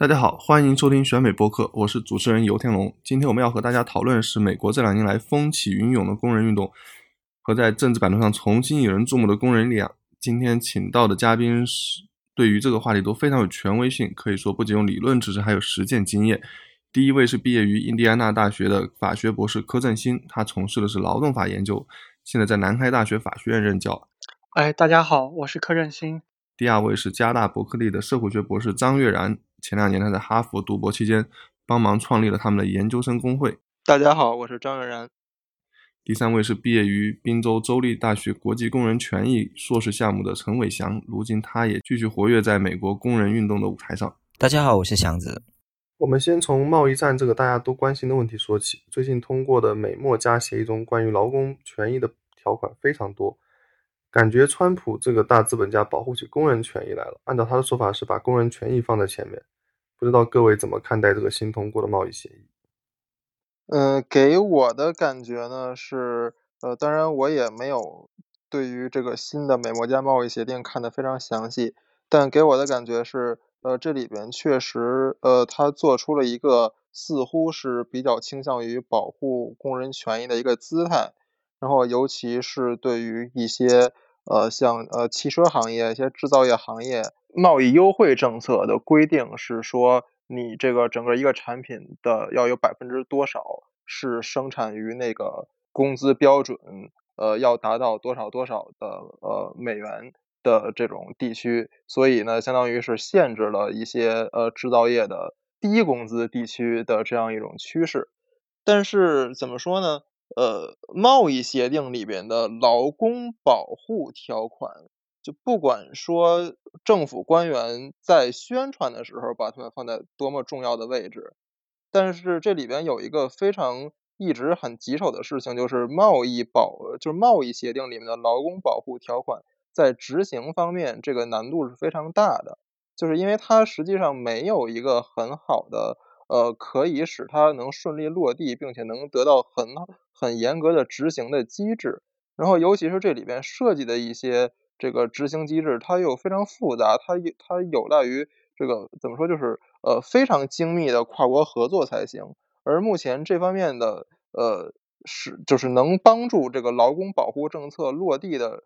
大家好，欢迎收听选美播客，我是主持人游天龙。今天我们要和大家讨论的是美国这两年来风起云涌的工人运动和在政治版图上重新引人注目的工人力量。今天请到的嘉宾是对于这个话题都非常有权威性，可以说不仅有理论知识，还有实践经验。第一位是毕业于印第安纳大学的法学博士柯振兴，他从事的是劳动法研究，现在在南开大学法学院任教。哎，大家好，我是柯振兴。第二位是加大伯克利的社会学博士张悦然。前两年他在哈佛读博期间，帮忙创立了他们的研究生工会。大家好，我是张悦然。第三位是毕业于宾州州立大学国际工人权益硕士项目的陈伟翔，如今他也继续活跃在美国工人运动的舞台上。大家好，我是祥子。我们先从贸易战这个大家都关心的问题说起。最近通过的美墨加协议中，关于劳工权益的条款非常多。感觉川普这个大资本家保护起工人权益来了。按照他的说法是把工人权益放在前面。不知道各位怎么看待这个新通过的贸易协议？嗯，给我的感觉呢是，呃，当然我也没有对于这个新的美墨加贸易协定看得非常详细，但给我的感觉是，呃，这里边确实，呃，他做出了一个似乎是比较倾向于保护工人权益的一个姿态。然后，尤其是对于一些呃，像呃汽车行业、一些制造业行业，贸易优惠政策的规定是说，你这个整个一个产品的要有百分之多少是生产于那个工资标准，呃，要达到多少多少的呃美元的这种地区，所以呢，相当于是限制了一些呃制造业的低工资地区的这样一种趋势。但是怎么说呢？呃，贸易协定里边的劳工保护条款，就不管说政府官员在宣传的时候把它们放在多么重要的位置，但是这里边有一个非常一直很棘手的事情，就是贸易保，就是贸易协定里面的劳工保护条款在执行方面，这个难度是非常大的，就是因为它实际上没有一个很好的。呃，可以使它能顺利落地，并且能得到很很严格的执行的机制。然后，尤其是这里边设计的一些这个执行机制，它又非常复杂，它它有赖于这个怎么说，就是呃非常精密的跨国合作才行。而目前这方面的呃是就是能帮助这个劳工保护政策落地的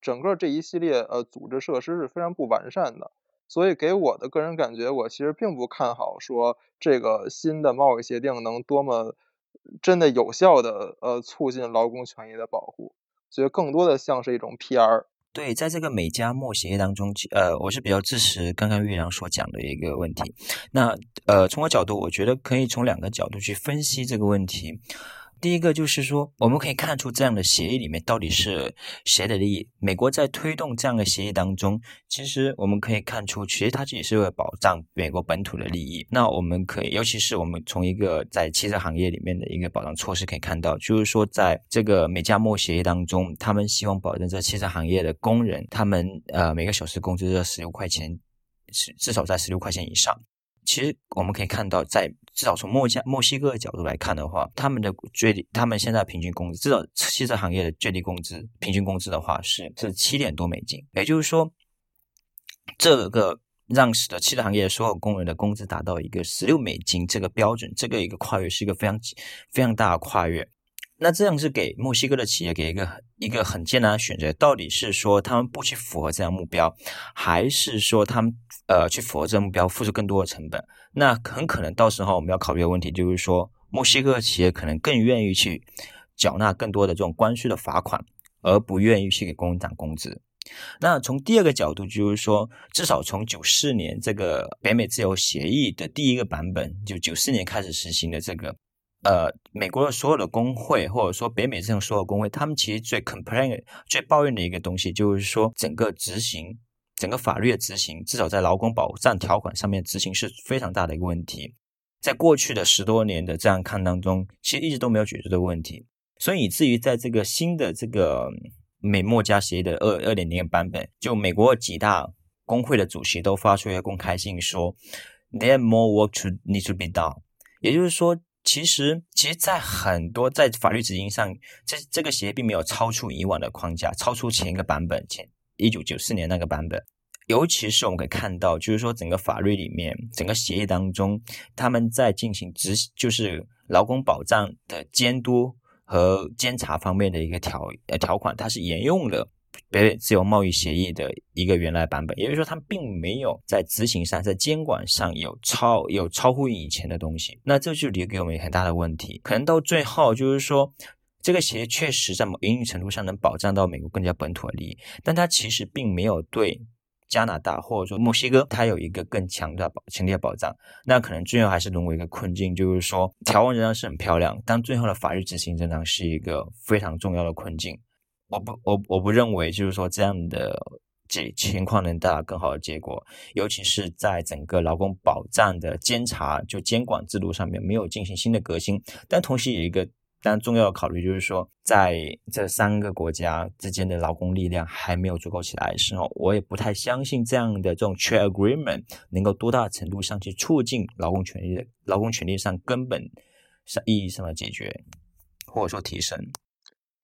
整个这一系列呃组织设施是非常不完善的。所以给我的个人感觉，我其实并不看好说这个新的贸易协定能多么真的有效的呃促进劳工权益的保护，所以更多的像是一种 PR。对，在这个美加墨协议当中，呃，我是比较支持刚刚岳阳所讲的一个问题。那呃，从我角度，我觉得可以从两个角度去分析这个问题。第一个就是说，我们可以看出这样的协议里面到底是谁的利益。美国在推动这样的协议当中，其实我们可以看出，其实它也是为了保障美国本土的利益。那我们可以，尤其是我们从一个在汽车行业里面的一个保障措施可以看到，就是说，在这个美加墨协议当中，他们希望保证这汽车行业的工人，他们呃每个小时工资在十六块钱，至至少在十六块钱以上。其实我们可以看到，在至少从墨加墨西哥的角度来看的话，他们的最低，他们现在平均工资，至少汽车行业的最低工资平均工资的话是是七点多美金。也就是说，这个让使得汽车行业所有工人的工资达到一个十六美金这个标准，这个一个跨越是一个非常非常大的跨越。那这样是给墨西哥的企业给一个一个很艰难的选择，到底是说他们不去符合这样目标，还是说他们呃去符合这个目标，付出更多的成本？那很可能到时候我们要考虑的问题就是说，墨西哥企业可能更愿意去缴纳更多的这种关税的罚款，而不愿意去给工人涨工资。那从第二个角度就是说，至少从九四年这个北美自由协议的第一个版本，就九四年开始实行的这个。呃，美国的所有的工会，或者说北美这种所有工会，他们其实最 complain、最抱怨的一个东西，就是说整个执行。整个法律的执行，至少在劳工保障条款上面执行是非常大的一个问题。在过去的十多年的这样看当中，其实一直都没有解决这个问题，所以以至于在这个新的这个美墨加协议的二二点零版本，就美国几大工会的主席都发出一个公开信说，There more work to need to be done。也就是说，其实其实，在很多在法律执行上，这这个协议并没有超出以往的框架，超出前一个版本前一九九四年那个版本。尤其是我们可以看到，就是说整个法律里面，整个协议当中，他们在进行执，就是劳工保障的监督和监察方面的一个条呃条款，它是沿用了北美自由贸易协议的一个原来版本。也就是说，他们并没有在执行上、在监管上有超有超乎以前的东西。那这就留给我们很大的问题。可能到最后，就是说这个协议确实在某一定程度上能保障到美国更加本土的利益，但它其实并没有对。加拿大或者说墨西哥，它有一个更强的保强烈保障，那可能最后还是沦为一个困境，就是说条文仍然是很漂亮，但最后的法律执行仍然是一个非常重要的困境。我不我我不认为就是说这样的这情况能带来更好的结果，尤其是在整个劳工保障的监察就监管制度上面没有进行新的革新，但同时有一个。但重要的考虑就是说，在这三个国家之间的劳工力量还没有足够起来的时候，我也不太相信这样的这种 trade agreement 能够多大程度上去促进劳工权利的劳工权利上根本上意义上的解决，或者说提升。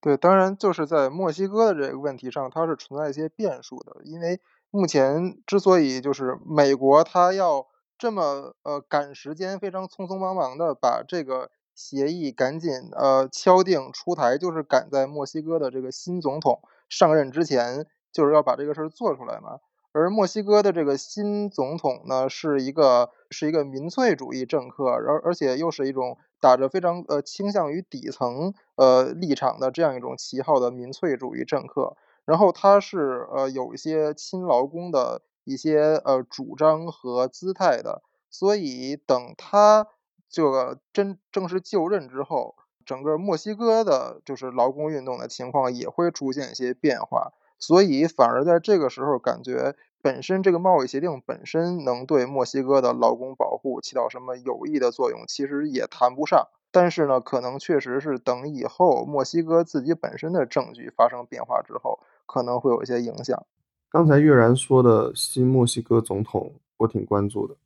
对，当然就是在墨西哥的这个问题上，它是存在一些变数的，因为目前之所以就是美国它要这么呃赶时间，非常匆匆忙忙的把这个。协议赶紧呃敲定出台，就是赶在墨西哥的这个新总统上任之前，就是要把这个事儿做出来嘛。而墨西哥的这个新总统呢，是一个是一个民粹主义政客，而而且又是一种打着非常呃倾向于底层呃立场的这样一种旗号的民粹主义政客。然后他是呃有一些亲劳工的一些呃主张和姿态的，所以等他。这个真正式就任之后，整个墨西哥的就是劳工运动的情况也会出现一些变化，所以反而在这个时候感觉本身这个贸易协定本身能对墨西哥的劳工保护起到什么有益的作用，其实也谈不上。但是呢，可能确实是等以后墨西哥自己本身的政局发生变化之后，可能会有一些影响。刚才月然说的新墨西哥总统，我挺关注的。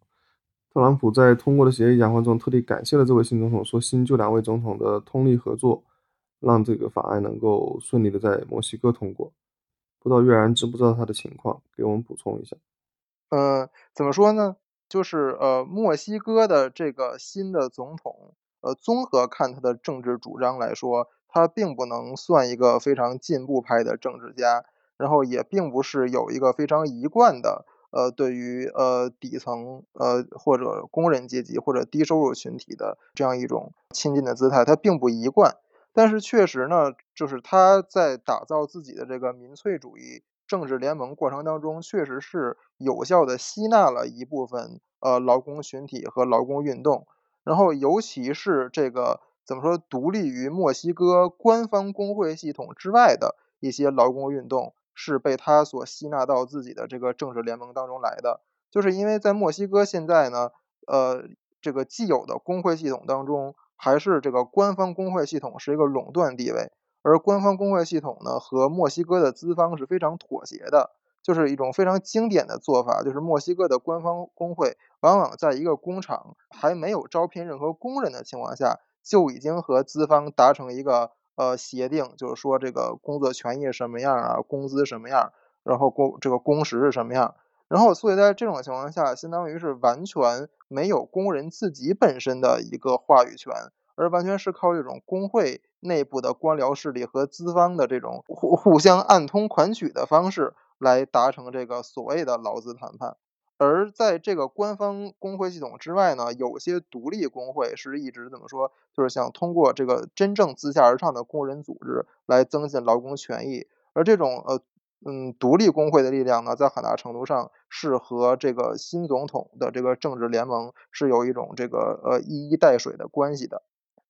特朗普在通过的协议讲话中，特地感谢了这位新总统，说新旧两位总统的通力合作，让这个法案能够顺利的在墨西哥通过。不知道岳然知不知道他的情况，给我们补充一下。呃，怎么说呢？就是呃，墨西哥的这个新的总统，呃，综合看他的政治主张来说，他并不能算一个非常进步派的政治家，然后也并不是有一个非常一贯的。呃，对于呃底层呃或者工人阶级或者低收入群体的这样一种亲近的姿态，他并不一贯。但是确实呢，就是他在打造自己的这个民粹主义政治联盟过程当中，确实是有效的吸纳了一部分呃劳工群体和劳工运动。然后尤其是这个怎么说，独立于墨西哥官方工会系统之外的一些劳工运动。是被他所吸纳到自己的这个政治联盟当中来的，就是因为在墨西哥现在呢，呃，这个既有的工会系统当中，还是这个官方工会系统是一个垄断地位，而官方工会系统呢和墨西哥的资方是非常妥协的，就是一种非常经典的做法，就是墨西哥的官方工会往往在一个工厂还没有招聘任何工人的情况下，就已经和资方达成一个。呃，协定就是说这个工作权益什么样啊，工资什么样，然后工这个工时是什么样，然后所以在这种情况下，相当于是完全没有工人自己本身的一个话语权，而完全是靠这种工会内部的官僚势力和资方的这种互互相暗通款曲的方式来达成这个所谓的劳资谈判。而在这个官方工会系统之外呢，有些独立工会是一直怎么说，就是想通过这个真正自下而上的工人组织来增进劳工权益。而这种呃嗯独立工会的力量呢，在很大程度上是和这个新总统的这个政治联盟是有一种这个呃一衣带水的关系的。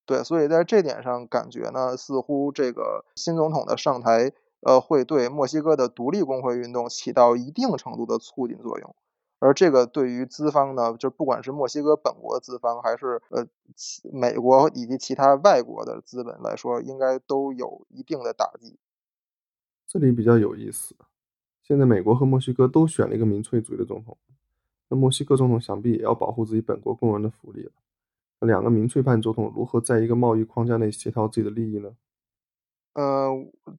对，所以在这点上感觉呢，似乎这个新总统的上台。呃，会对墨西哥的独立工会运动起到一定程度的促进作用。而这个对于资方呢，就不管是墨西哥本国资方，还是呃美国以及其他外国的资本来说，应该都有一定的打击。这里比较有意思，现在美国和墨西哥都选了一个民粹主义的总统，那墨西哥总统想必也要保护自己本国工人的福利了。两个民粹派总统如何在一个贸易框架内协调自己的利益呢？呃，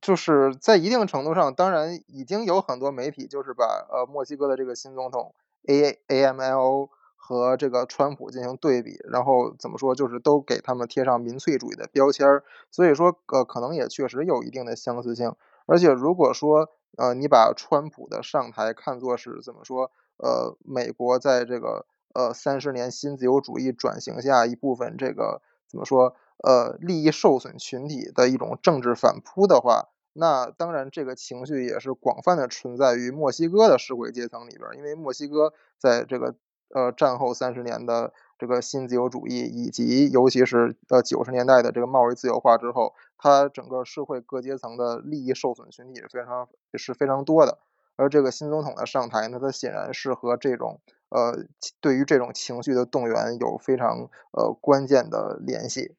就是在一定程度上，当然已经有很多媒体就是把呃墨西哥的这个新总统 A A M L O 和这个川普进行对比，然后怎么说，就是都给他们贴上民粹主义的标签儿，所以说呃可能也确实有一定的相似性。而且如果说呃你把川普的上台看作是怎么说，呃美国在这个呃三十年新自由主义转型下一部分这个怎么说？呃，利益受损群体的一种政治反扑的话，那当然这个情绪也是广泛的存在于墨西哥的社会阶层里边，因为墨西哥在这个呃战后三十年的这个新自由主义，以及尤其是呃九十年代的这个贸易自由化之后，它整个社会各阶层的利益受损群体是非常是非常多的，而这个新总统的上台呢，它显然是和这种呃对于这种情绪的动员有非常呃关键的联系。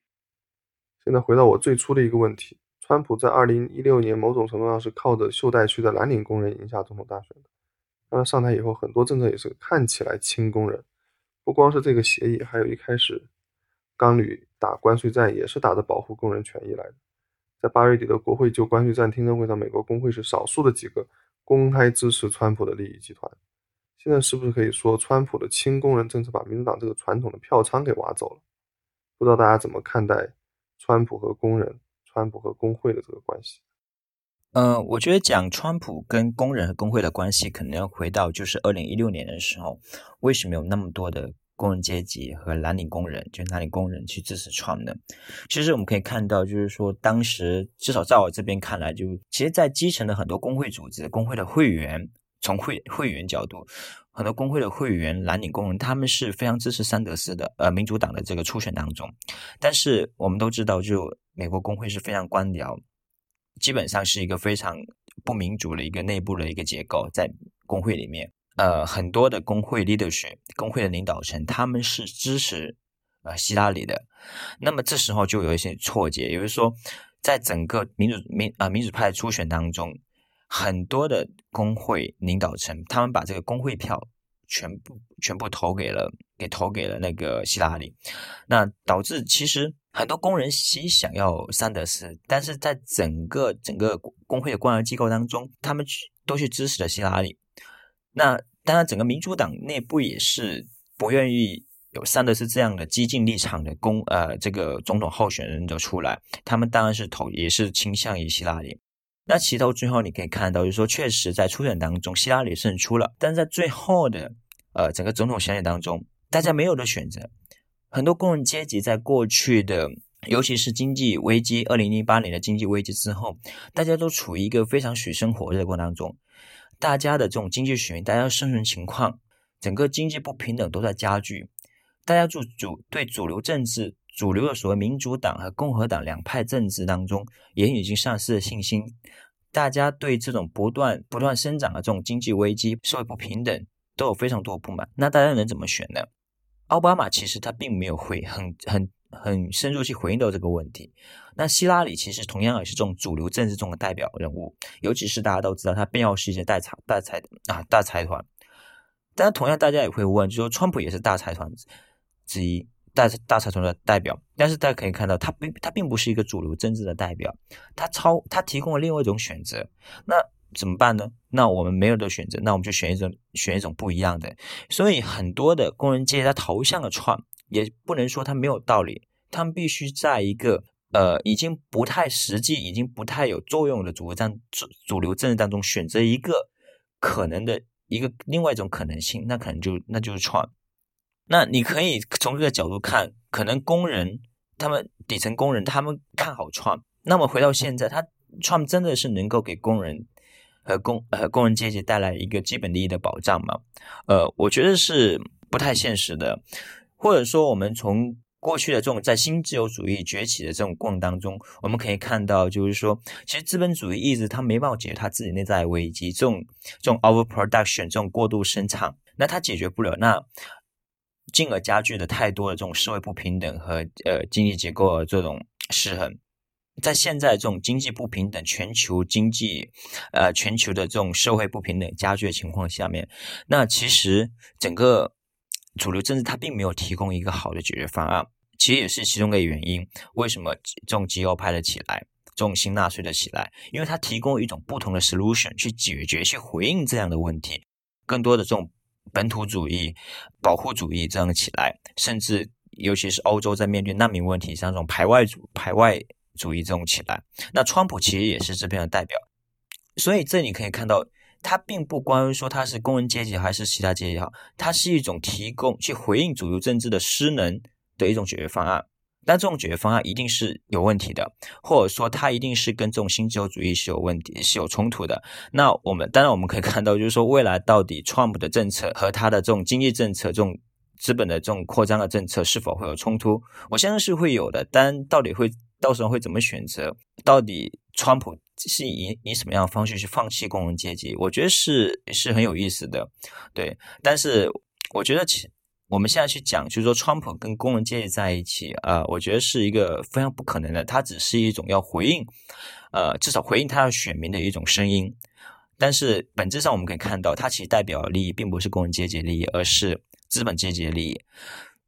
现在回到我最初的一个问题：川普在二零一六年某种程度上是靠着袖带区的蓝领工人赢下总统大选的。那上台以后，很多政策也是看起来亲工人，不光是这个协议，还有一开始钢铝打关税战也是打着保护工人权益来的。在八月底的国会就关税战听证会上，美国工会是少数的几个公开支持川普的利益集团。现在是不是可以说，川普的亲工人政策把民主党这个传统的票仓给挖走了？不知道大家怎么看待？川普和工人、川普和工会的这个关系，嗯，我觉得讲川普跟工人和工会的关系，可能要回到就是二零一六年的时候，为什么有那么多的工人阶级和蓝领工人，就是蓝领工人去支持川呢？其实我们可以看到，就是说当时至少在我这边看来，就其实，在基层的很多工会组织、工会的会员，从会会员角度。很多工会的会员、蓝领工人，他们是非常支持桑德斯的，呃，民主党的这个初选当中。但是我们都知道，就美国工会是非常官僚，基本上是一个非常不民主的一个内部的一个结构，在工会里面，呃，很多的工会 leadership，工会的领导层，他们是支持呃希拉里的。那么这时候就有一些错觉，也就是说，在整个民主民啊民主派初选当中。很多的工会领导层，他们把这个工会票全部全部投给了，给投给了那个希拉里，那导致其实很多工人其实想要桑德斯，但是在整个整个工会的官僚机构当中，他们都去支持了希拉里。那当然，整个民主党内部也是不愿意有桑德斯这样的激进立场的公呃这个总统候选人的出来，他们当然是投也是倾向于希拉里。那其实最后你可以看到，就是说，确实在初选当中，希拉里胜出了，但在最后的呃整个总统选举当中，大家没有的选择。很多工人阶级在过去的，尤其是经济危机，二零零八年的经济危机之后，大家都处于一个非常水深火热的过程当中，大家的这种经济水平，大家的生存情况，整个经济不平等都在加剧，大家就主对主流政治。主流的所谓民主党和共和党两派政治当中，也已经丧失了信心。大家对这种不断不断生长的这种经济危机、社会不平等都有非常多的不满。那大家能怎么选呢？奥巴马其实他并没有回很很很深入去回应到这个问题。那希拉里其实同样也是这种主流政治中的代表人物，尤其是大家都知道他便要是一些大财大财啊大财团。但同样大家也会问，就说川普也是大财团之一。大大财团的代表，但是大家可以看到，他并他并不是一个主流政治的代表，他超他提供了另外一种选择，那怎么办呢？那我们没有的选择，那我们就选一种选一种不一样的。所以很多的工人阶级他投向了创，也不能说他没有道理，他们必须在一个呃已经不太实际、已经不太有作用的主流战主主流政治当中选择一个可能的一个另外一种可能性，那可能就那就是创。那你可以从这个角度看，可能工人他们底层工人他们看好创，那么回到现在，他创真的是能够给工人和工呃工人阶级带来一个基本利益的保障吗？呃，我觉得是不太现实的。或者说，我们从过去的这种在新自由主义崛起的这种过程当中，我们可以看到，就是说，其实资本主义一直它没办法解决它自己内在危机，这种这种 overproduction 这种过度生产，那它解决不了，那进而加剧了太多的这种社会不平等和呃经济结构的这种失衡。在现在这种经济不平等、全球经济呃全球的这种社会不平等加剧的情况下面，那其实整个。主流政治它并没有提供一个好的解决方案，其实也是其中的原因。为什么这种极右派的起来，这种新纳粹的起来？因为它提供一种不同的 solution 去解决、去回应这样的问题。更多的这种本土主义、保护主义这样起来，甚至尤其是欧洲在面对难民问题像这种排外主、排外主义这种起来，那川普其实也是这边的代表。所以这你可以看到。它并不光于说它是工人阶级还是其他阶级哈，它是一种提供去回应主流政治的失能的一种解决方案。但这种解决方案一定是有问题的，或者说它一定是跟这种新自由主义是有问题、是有冲突的。那我们当然我们可以看到，就是说未来到底 Trump 的政策和他的这种经济政策、这种资本的这种扩张的政策是否会有冲突？我相信是会有的，但到底会到时候会怎么选择？到底川普？是以以什么样的方式去放弃工人阶级？我觉得是是很有意思的，对。但是我觉得，其我们现在去讲，就是说，川普跟工人阶级在一起，呃，我觉得是一个非常不可能的。他只是一种要回应，呃，至少回应他的选民的一种声音。但是本质上，我们可以看到，他其实代表的利益并不是工人阶级利益，而是资本阶级的利益。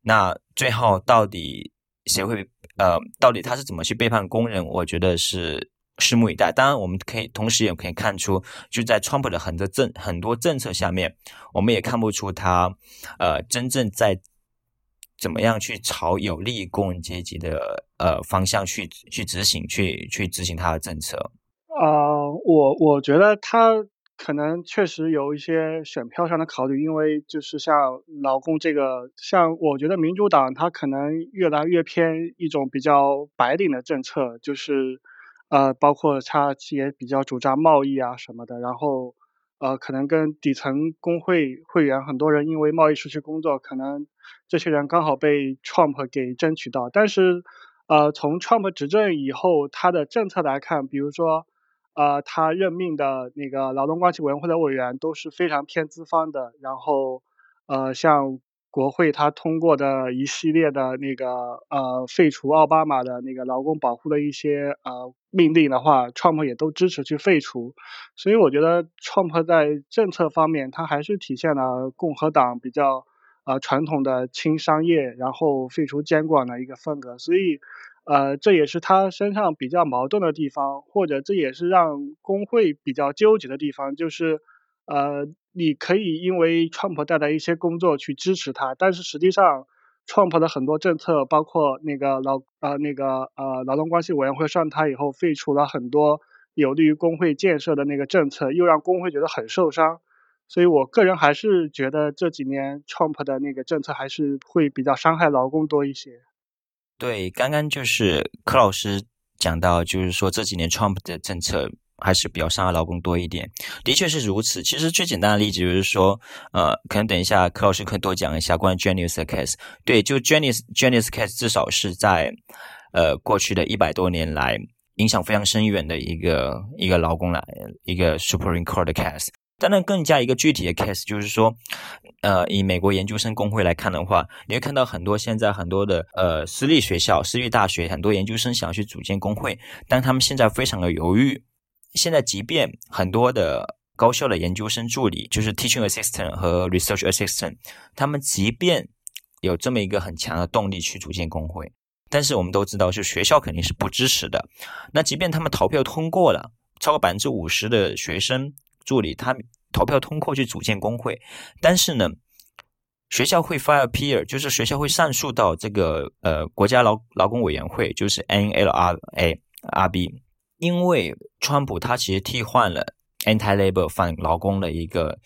那最后到底谁会？呃，到底他是怎么去背叛工人？我觉得是。拭目以待。当然，我们可以同时也可以看出，就在川普的很多政很多政策下面，我们也看不出他呃真正在怎么样去朝有利工人阶级的呃方向去去执行，去去执行他的政策。啊，我我觉得他可能确实有一些选票上的考虑，因为就是像劳工这个，像我觉得民主党他可能越来越偏一种比较白领的政策，就是。呃，包括他也比较主张贸易啊什么的，然后，呃，可能跟底层工会会员很多人因为贸易失去工作，可能这些人刚好被 Trump 给争取到。但是，呃，从 Trump 执政以后，他的政策来看，比如说，呃，他任命的那个劳动关系委员会的委员都是非常偏资方的，然后，呃，像。国会他通过的一系列的那个呃废除奥巴马的那个劳工保护的一些呃命令的话，Trump 也都支持去废除，所以我觉得 Trump 在政策方面，他还是体现了共和党比较呃传统的轻商业，然后废除监管的一个风格，所以呃这也是他身上比较矛盾的地方，或者这也是让工会比较纠结的地方，就是呃。你可以因为 Trump 带来一些工作去支持他，但是实际上，Trump 的很多政策，包括那个劳呃那个呃劳动关系委员会上台以后，废除了很多有利于工会建设的那个政策，又让工会觉得很受伤。所以我个人还是觉得这几年 Trump 的那个政策还是会比较伤害劳工多一些。对，刚刚就是柯老师讲到，就是说这几年 Trump 的政策。还是比较伤害劳工多一点，的确是如此。其实最简单的例子就是说，呃，可能等一下柯老师可以多讲一下关于 Janice 的 case。对，就 Janice Janice case，至少是在呃过去的一百多年来影响非常深远的一个一个劳工来一个 Supreme Court 的 case。当然，更加一个具体的 case 就是说，呃，以美国研究生工会来看的话，你会看到很多现在很多的呃私立学校、私立大学，很多研究生想要去组建工会，但他们现在非常的犹豫。现在，即便很多的高校的研究生助理，就是 teaching assistant 和 research assistant，他们即便有这么一个很强的动力去组建工会，但是我们都知道，是学校肯定是不支持的。那即便他们投票通过了，超过百分之五十的学生助理，他投票通过去组建工会，但是呢，学校会 file peer，就是学校会上诉到这个呃国家劳劳工委员会，就是 NLRA RB。因为川普他其实替换了 anti-labor 反劳工的一个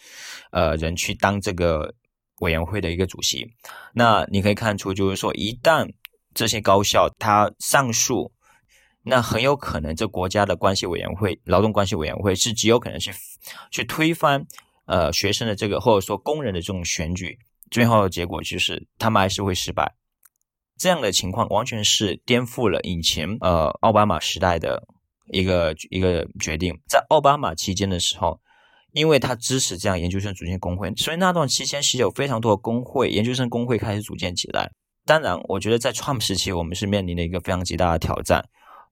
呃人去当这个委员会的一个主席，那你可以看出，就是说一旦这些高校他上诉，那很有可能这国家的关系委员会、劳动关系委员会是极有可能是去推翻呃学生的这个或者说工人的这种选举，最后的结果就是他们还是会失败。这样的情况完全是颠覆了以前呃奥巴马时代的一个一个决定。在奥巴马期间的时候，因为他支持这样研究生组建工会，所以那段期间是有非常多的工会研究生工会开始组建起来。当然，我觉得在 Trump 时期，我们是面临的一个非常极大的挑战。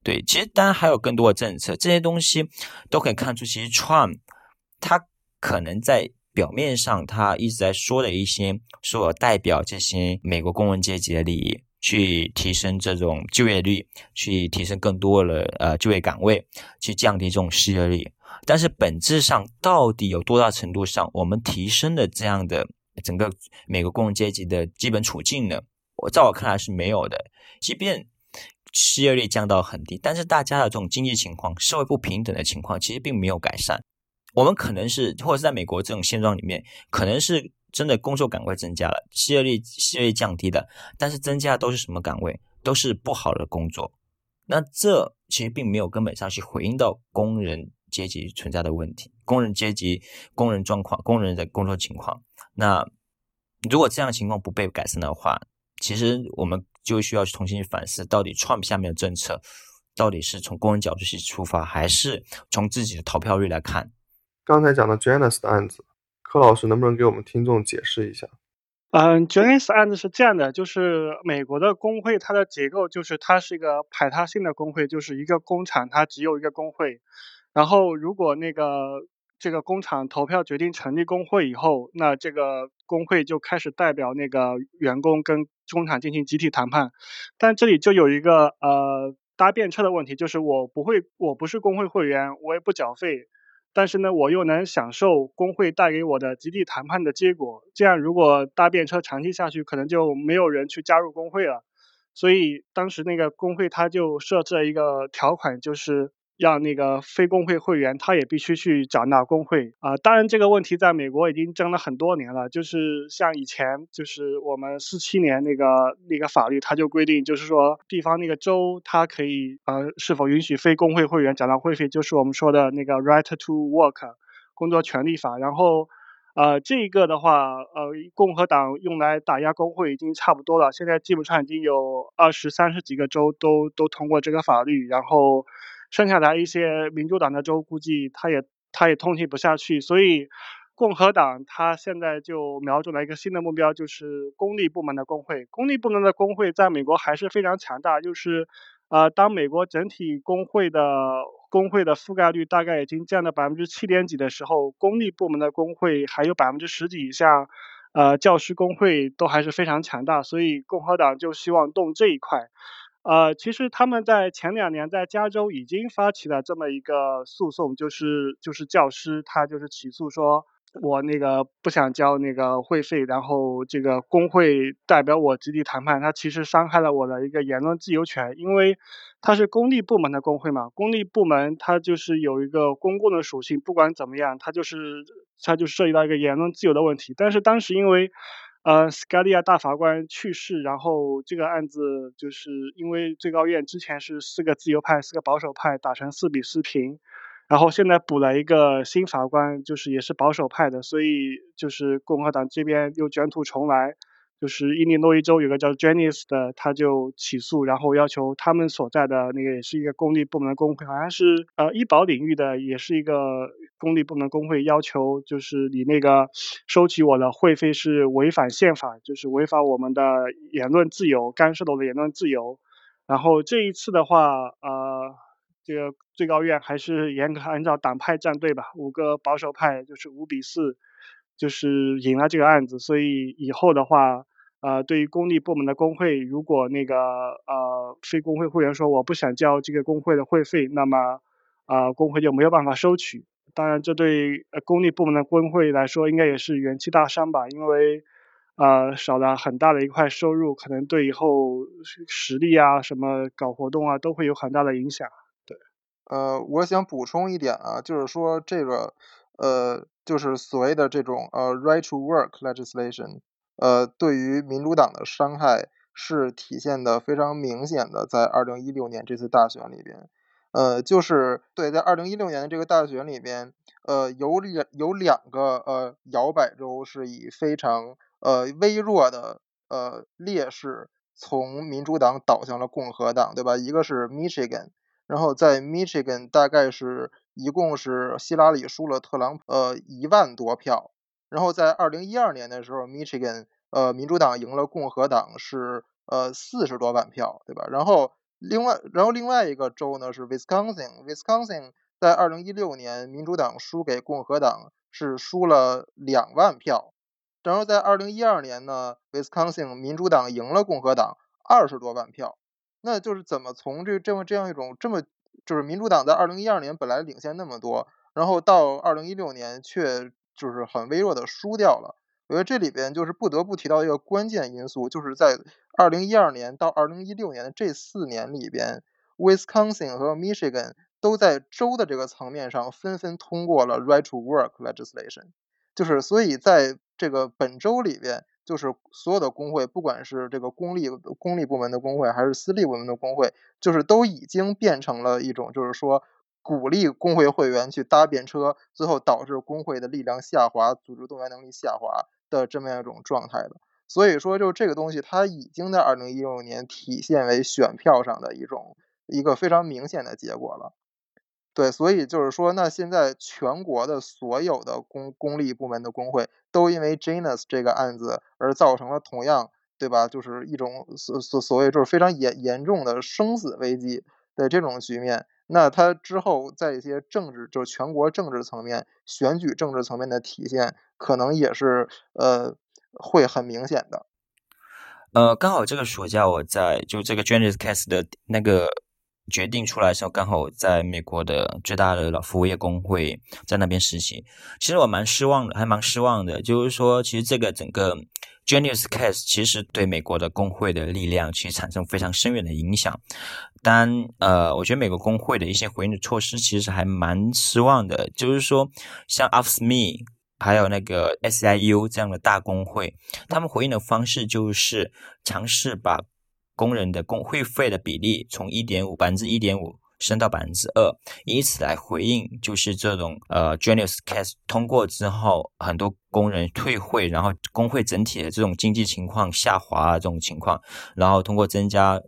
对，其实当然还有更多的政策，这些东西都可以看出，其实 Trump 他可能在表面上他一直在说的一些，说代表这些美国工人阶级的利益，去提升这种就业率，去提升更多的呃就业岗位，去降低这种失业率。但是本质上，到底有多大程度上我们提升了这样的整个美国工人阶级的基本处境呢？我在我看来是没有的，即便。失业率降到很低，但是大家的这种经济情况、社会不平等的情况其实并没有改善。我们可能是，或者是在美国这种现状里面，可能是真的工作岗位增加了，失业率失业率降低的，但是增加的都是什么岗位？都是不好的工作。那这其实并没有根本上去回应到工人阶级存在的问题，工人阶级、工人状况、工人的工作情况。那如果这样的情况不被改善的话，其实我们。就需要重新去反思，到底 Trump 下面的政策，到底是从工人角度去出发，还是从自己的投票率来看？刚才讲的 Janice 的案子，柯老师能不能给我们听众解释一下？嗯，Janice 案子是这样的，就是美国的工会它的结构就是它是一个排他性的工会，就是一个工厂它只有一个工会，然后如果那个。这个工厂投票决定成立工会以后，那这个工会就开始代表那个员工跟工厂进行集体谈判。但这里就有一个呃搭便车的问题，就是我不会，我不是工会会员，我也不缴费，但是呢，我又能享受工会带给我的集体谈判的结果。这样如果搭便车长期下去，可能就没有人去加入工会了。所以当时那个工会他就设置了一个条款，就是。让那个非工会会员，他也必须去缴纳工会啊。当然，这个问题在美国已经争了很多年了。就是像以前，就是我们四七年那个那个法律，它就规定，就是说地方那个州，它可以呃是否允许非工会会员缴纳会费，就是我们说的那个 Right to Work 工作权利法。然后呃这一个的话，呃共和党用来打压工会已经差不多了。现在基本上已经有二十三十几个州都都通过这个法律，然后。剩下来一些民主党的州，估计他也他也通气不下去，所以共和党他现在就瞄准了一个新的目标，就是公立部门的工会。公立部门的工会在美国还是非常强大，就是呃，当美国整体工会的工会的覆盖率大概已经降到百分之七点几的时候，公立部门的工会还有百分之十几以下，呃，教师工会都还是非常强大，所以共和党就希望动这一块。呃，其实他们在前两年在加州已经发起了这么一个诉讼，就是就是教师他就是起诉说，我那个不想交那个会费，然后这个工会代表我集体谈判，他其实伤害了我的一个言论自由权，因为他是公立部门的工会嘛，公立部门它就是有一个公共的属性，不管怎么样，它就是它就涉及到一个言论自由的问题，但是当时因为。呃，斯卡利亚大法官去世，然后这个案子就是因为最高院之前是四个自由派、四个保守派打成四比四平，然后现在补了一个新法官，就是也是保守派的，所以就是共和党这边又卷土重来。就是伊利诺伊州有个叫 Janice 的，他就起诉，然后要求他们所在的那个也是一个公立部门的工会，好像是呃医保领域的，也是一个公立部门工会，要求就是你那个收取我的会费是违反宪法，就是违反我们的言论自由，干涉了我的言论自由。然后这一次的话，呃，这个最高院还是严格按照党派站队吧，五个保守派就是五比四，就是赢了这个案子，所以以后的话。呃，对于公立部门的工会，如果那个呃非工会会员说我不想交这个工会的会费，那么啊工会就没有办法收取。当然，这对公立部门的工会来说应该也是元气大伤吧，因为呃少了很大的一块收入，可能对以后实力啊什么搞活动啊都会有很大的影响。对，呃，我想补充一点啊，就是说这个呃就是所谓的这种呃 right to work legislation。呃，对于民主党的伤害是体现的非常明显的，在二零一六年这次大选里边，呃，就是对，在二零一六年的这个大选里边，呃，有两有两个呃摇摆州是以非常呃微弱的呃劣势从民主党倒向了共和党，对吧？一个是 Michigan，然后在 Michigan 大概是一共是希拉里输了特朗普呃一万多票，然后在二零一二年的时候，Michigan 呃民主党赢了共和党是呃四十多万票，对吧？然后另外然后另外一个州呢是 Wisconsin，Wisconsin 在二零一六年民主党输给共和党是输了两万票。然后在二零一二年呢，Wisconsin 民主党赢了共和党二十多万票，那就是怎么从这这么这样一种这么就是民主党在二零一二年本来领先那么多，然后到二零一六年却就是很微弱的输掉了。我觉得这里边就是不得不提到一个关键因素，就是在二零一二年到二零一六年的这四年里边，Wisconsin 和 Michigan 都在州的这个层面上纷纷通过了 Right to Work legislation，就是所以在这个本周里边，就是所有的工会，不管是这个公立公立部门的工会，还是私立部门的工会，就是都已经变成了一种，就是说鼓励工会会员去搭便车，最后导致工会的力量下滑，组织动员能力下滑的这么样一种状态的。所以说，就这个东西，它已经在二零一六年体现为选票上的一种一个非常明显的结果了。对，所以就是说，那现在全国的所有的公公立部门的工会都因为 Janus 这个案子而造成了同样，对吧？就是一种所所所谓就是非常严严重的生死危机的这种局面。那它之后在一些政治，就是全国政治层面、选举政治层面的体现，可能也是呃会很明显的。呃，刚好这个暑假我在就这个 Janus Case 的那个。决定出来的时候，刚好在美国的最大的老服务业工会在那边实习。其实我蛮失望的，还蛮失望的。就是说，其实这个整个 Genius Case 其实对美国的工会的力量其实产生非常深远的影响。但呃，我觉得美国工会的一些回应的措施其实还蛮失望的。就是说，像 a f s m e 还有那个 SIU 这样的大工会，他们回应的方式就是尝试把。工人的工会费的比例从一点五百分之一点五升到百分之二，以此来回应就是这种呃 Genius Case 通过之后，很多工人退会，然后工会整体的这种经济情况下滑这种情况，然后通过增加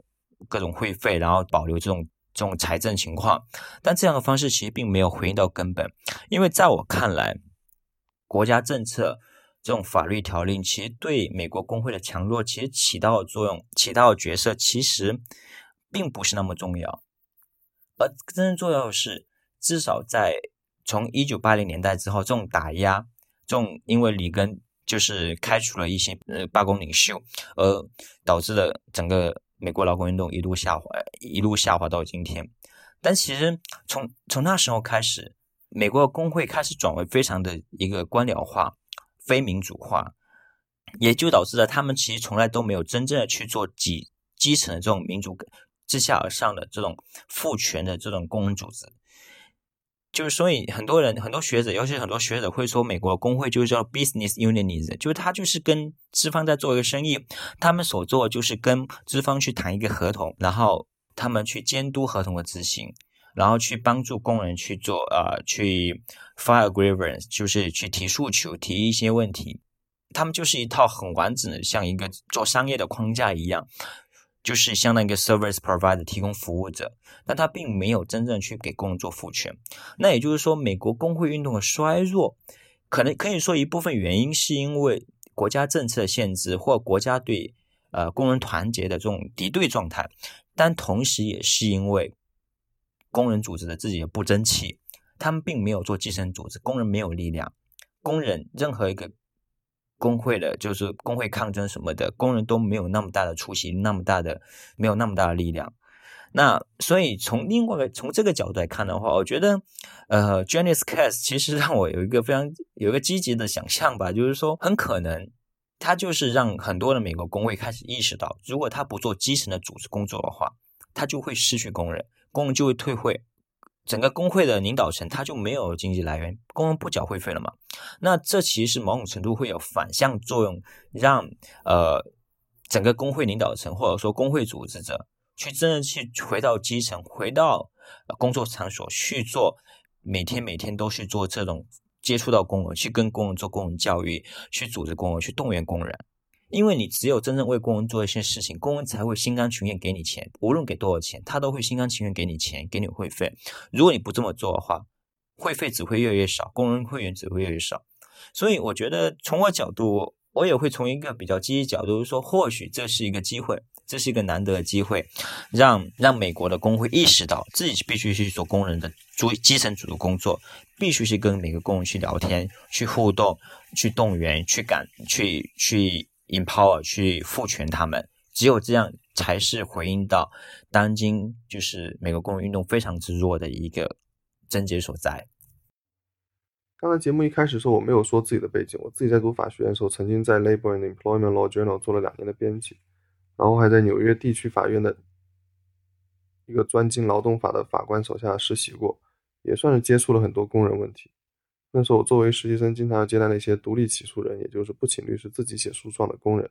各种会费，然后保留这种这种财政情况，但这样的方式其实并没有回应到根本，因为在我看来，国家政策。这种法律条令其实对美国工会的强弱其实起到的作用、起到的角色其实并不是那么重要，而真正重要的是，至少在从一九八零年代之后，这种打压、这种因为里根就是开除了一些呃罢工领袖，而导致了整个美国劳工运动一路下滑，一路下滑到今天。但其实从从那时候开始，美国的工会开始转为非常的一个官僚化。非民主化，也就导致了他们其实从来都没有真正的去做基基层的这种民主自下而上的这种赋权的这种工人组织。就是所以很多人很多学者，尤其很多学者会说，美国工会就是叫 business unionism，就是他就是跟资方在做一个生意，他们所做就是跟资方去谈一个合同，然后他们去监督合同的执行。然后去帮助工人去做呃，去 file grievance，就是去提诉求、提一些问题。他们就是一套很完整的，像一个做商业的框架一样，就是相当于一个 service provider 提供服务者。但他并没有真正去给工人做赋权。那也就是说，美国工会运动的衰弱，可能可以说一部分原因是因为国家政策限制，或国家对呃工人团结的这种敌对状态。但同时也是因为。工人组织的自己的不争气，他们并没有做基层组织，工人没有力量，工人任何一个工会的，就是工会抗争什么的，工人都没有那么大的出席，那么大的没有那么大的力量。那所以从另外从这个角度来看的话，我觉得，呃，Janice Case 其实让我有一个非常有一个积极的想象吧，就是说很可能他就是让很多的美国工会开始意识到，如果他不做基层的组织工作的话，他就会失去工人。工人就会退会，整个工会的领导层他就没有经济来源，工人不缴会费了嘛？那这其实某种程度会有反向作用，让呃整个工会领导层或者说工会组织者去真正去回到基层，回到工作场所去做，每天每天都去做这种接触到工人，去跟工人做工人教育，去组织工人，去动员工人。因为你只有真正为工人做一些事情，工人才会心甘情愿给你钱，无论给多少钱，他都会心甘情愿给你钱，给你会费。如果你不这么做的话，会费只会越来越少，工人会员只会越来越少。所以我觉得从我角度，我也会从一个比较积极角度说，或许这是一个机会，这是一个难得的机会，让让美国的工会意识到自己必须去做工人的主基层主的工作，必须去跟每个工人去聊天、去互动、去动员、去感、去去 empower、去赋权他们。只有这样，才是回应到当今就是美国工人运动非常之弱的一个症结所在。刚才节目一开始的时候我没有说自己的背景，我自己在读法学院的时候，曾经在《Labor and Employment Law Journal》做了两年的编辑，然后还在纽约地区法院的一个专精劳动法的法官手下实习过，也算是接触了很多工人问题。那时候我作为实习生，经常要接待那些独立起诉人，也就是不请律师自己写诉状的工人。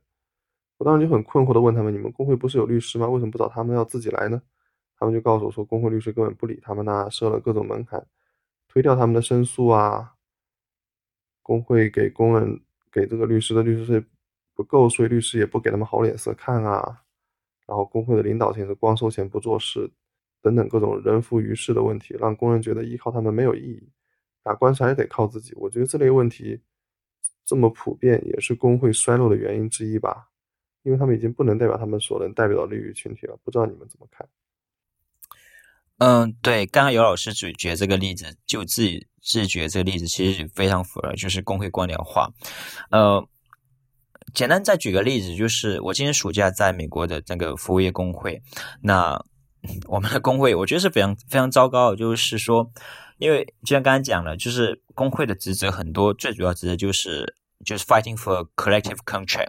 我当时就很困惑的问他们：“你们工会不是有律师吗？为什么不找他们，要自己来呢？”他们就告诉我说：“工会律师根本不理他们呐，设了各种门槛，推掉他们的申诉啊。”工会给工人给这个律师的律师费不够，所以律师也不给他们好脸色看啊。然后工会的领导层是光收钱不做事，等等各种人浮于事的问题，让工人觉得依靠他们没有意义，打官司还得靠自己。我觉得这类问题这么普遍，也是工会衰落的原因之一吧。因为他们已经不能代表他们所能代表的利益群体了。不知道你们怎么看？嗯，对，刚刚尤老师举举这个例子，就自己自觉这个例子其实非常符合，就是工会官僚化。呃，简单再举个例子，就是我今年暑假在美国的那个服务业工会，那 我们的工会我觉得是非常非常糟糕的，就是说，因为就像刚才讲了，就是工会的职责很多，最主要职责就是就是 fighting for collective contract，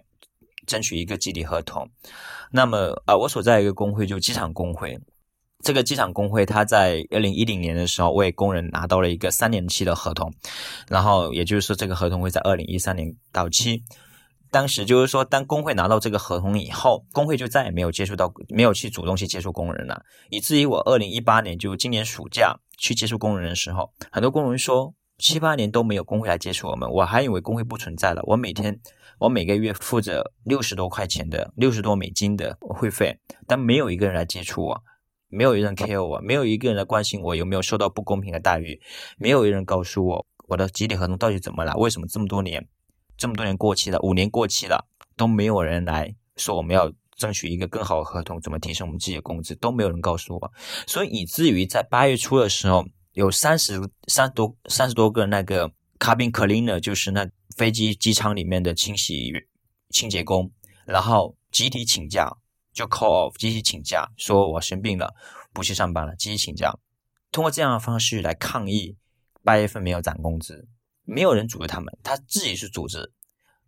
争取一个集体合同。那么啊，我所在一个工会就机场工会。这个机场工会，他在二零一零年的时候为工人拿到了一个三年期的合同，然后也就是说，这个合同会在二零一三年到期。当时就是说，当工会拿到这个合同以后，工会就再也没有接触到，没有去主动去接触工人了，以至于我二零一八年就今年暑假去接触工人的时候，很多工人说七八年都没有工会来接触我们，我还以为工会不存在了。我每天我每个月付着六十多块钱的六十多美金的会费，但没有一个人来接触我。没有一人 care 我，没有一个人来关心我有没有受到不公平的待遇，没有一人告诉我我的集体合同到底怎么了？为什么这么多年，这么多年过期了，五年过期了，都没有人来说我们要争取一个更好的合同，怎么提升我们自己的工资，都没有人告诉我。所以以至于在八月初的时候，有三十三多三十多个那个 cabin cleaner，就是那飞机机舱里面的清洗清洁工，然后集体请假。就 call off，集体请假，说我生病了，不去上班了，集体请假，通过这样的方式来抗议八月份没有涨工资，没有人组织他们，他自己是组织，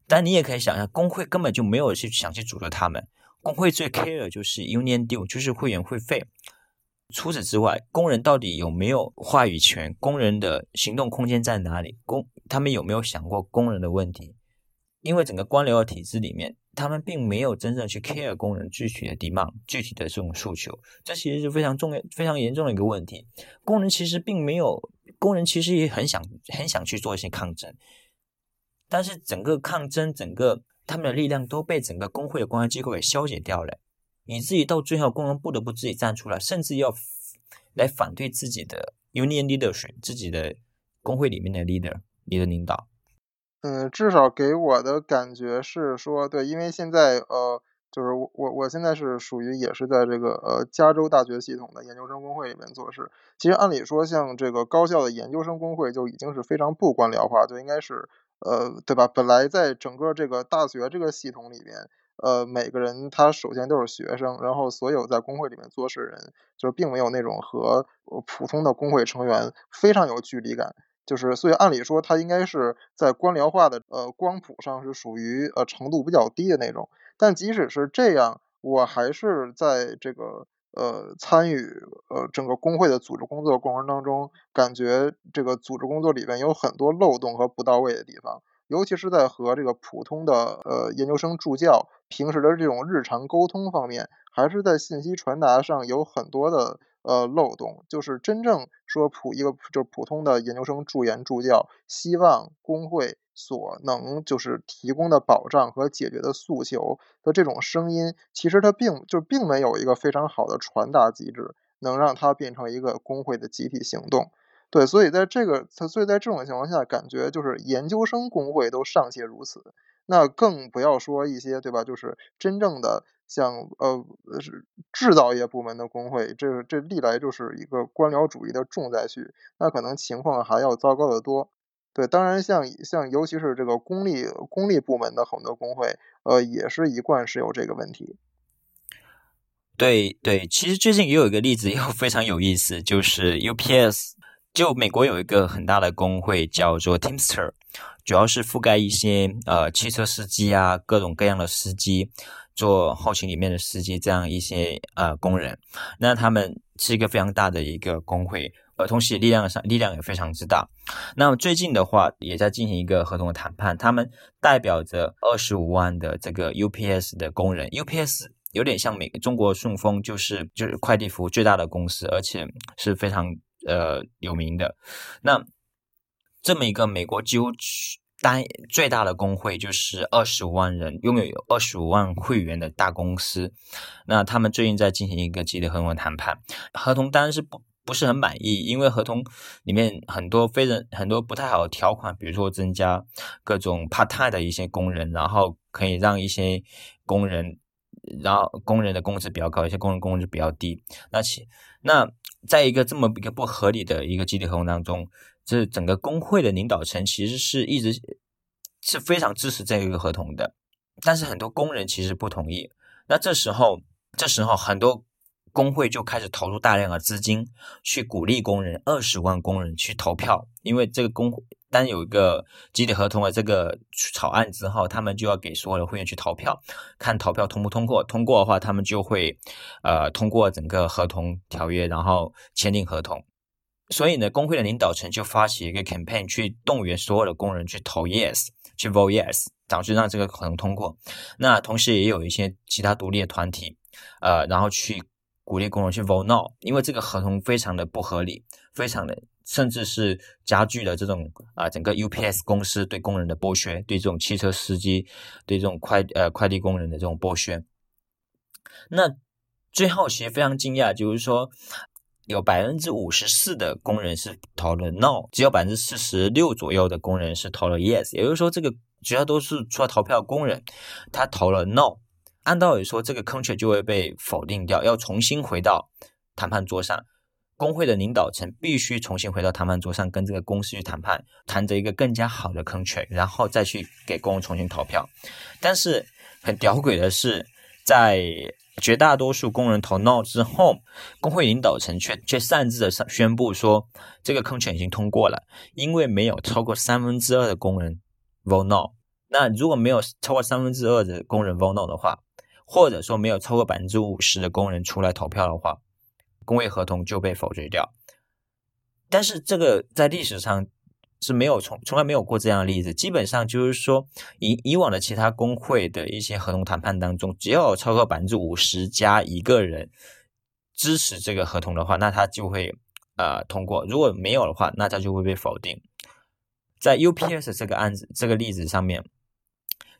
但你也可以想象，工会根本就没有去想去组织他们，工会最 care 就是 union due，就是会员会费，除此之外，工人到底有没有话语权？工人的行动空间在哪里？工他们有没有想过工人的问题？因为整个官僚的体制里面。他们并没有真正去 care 工人具体的 demand、具体的这种诉求，这其实是非常重要、非常严重的一个问题。工人其实并没有，工人其实也很想、很想去做一些抗争，但是整个抗争、整个他们的力量都被整个工会的公安机构给消解掉了，以至于到最后，工人不得不自己站出来，甚至要来反对自己的 union leadership、自己的工会里面的 leader、你的领导。嗯，至少给我的感觉是说，对，因为现在呃，就是我我我现在是属于也是在这个呃加州大学系统的研究生工会里面做事。其实按理说，像这个高校的研究生工会就已经是非常不官僚化，就应该是呃，对吧？本来在整个这个大学这个系统里面，呃，每个人他首先都是学生，然后所有在工会里面做事人，就并没有那种和普通的工会成员非常有距离感。就是，所以按理说，他应该是在官僚化的呃光谱上是属于呃程度比较低的那种。但即使是这样，我还是在这个呃参与呃整个工会的组织工作过程当中，感觉这个组织工作里边有很多漏洞和不到位的地方，尤其是在和这个普通的呃研究生助教平时的这种日常沟通方面，还是在信息传达上有很多的。呃，漏洞就是真正说普一个就是普通的研究生助研助教，希望工会所能就是提供的保障和解决的诉求的这种声音，其实它并就并没有一个非常好的传达机制，能让它变成一个工会的集体行动。对，所以在这个，所以在这种情况下，感觉就是研究生工会都尚且如此，那更不要说一些，对吧？就是真正的像呃是制造业部门的工会，这这历来就是一个官僚主义的重灾区，那可能情况还要糟糕得多。对，当然像像尤其是这个公立公立部门的很多工会，呃，也是一贯是有这个问题。对对，其实最近也有一个例子，又非常有意思，就是 UPS。就美国有一个很大的工会叫做 Teamster，主要是覆盖一些呃汽车司机啊，各种各样的司机，做后勤里面的司机这样一些呃工人。那他们是一个非常大的一个工会，呃，同时力量上力量也非常之大。那么最近的话，也在进行一个合同的谈判，他们代表着二十五万的这个 UPS 的工人，UPS 有点像美中国顺丰，就是就是快递服务最大的公司，而且是非常。呃，有名的那这么一个美国几乎单最大的工会，就是二十五万人，拥有二十五万会员的大公司。那他们最近在进行一个集体合同谈判，合同当然是不不是很满意，因为合同里面很多非人很多不太好条款，比如说增加各种 part time 的一些工人，然后可以让一些工人，然后工人的工资比较高，一些工人工资比较低。那其那。在一个这么一个不合理的一个集体合同当中，这整个工会的领导层其实是一直是非常支持这一个合同的，但是很多工人其实不同意。那这时候，这时候很多工会就开始投入大量的资金去鼓励工人，二十万工人去投票，因为这个工。当有一个集体合同的这个草案之后，他们就要给所有的会员去投票，看投票通不通过。通过的话，他们就会呃通过整个合同条约，然后签订合同。所以呢，工会的领导层就发起一个 campaign，去动员所有的工人去投 yes，去 vote yes，导致让这个合同通过。那同时也有一些其他独立的团体，呃，然后去鼓励工人去 vote no，因为这个合同非常的不合理，非常的。甚至是加剧了这种啊，整个 UPS 公司对工人的剥削，对这种汽车司机、对这种快呃快递工人的这种剥削。那最后其实非常惊讶，就是说有百分之五十四的工人是投了 No，只有百分之四十六左右的工人是投了 Yes。也就是说，这个主要都是出来投票工人，他投了 No，按道理说这个 contract 就会被否定掉，要重新回到谈判桌上。工会的领导层必须重新回到谈判桌上，跟这个公司去谈判，谈着一个更加好的 contract，然后再去给工人重新投票。但是很屌诡的是，在绝大多数工人投 no 之后，工会领导层却却擅自的宣布说，这个空权已经通过了，因为没有超过三分之二的工人 vote no。那如果没有超过三分之二的工人 vote no 的话，或者说没有超过百分之五十的工人出来投票的话，工会合同就被否决掉，但是这个在历史上是没有从从来没有过这样的例子。基本上就是说，以以往的其他工会的一些合同谈判当中，只要有超过百分之五十加一个人支持这个合同的话，那他就会呃通过；如果没有的话，那他就会被否定。在 UPS 这个案子这个例子上面，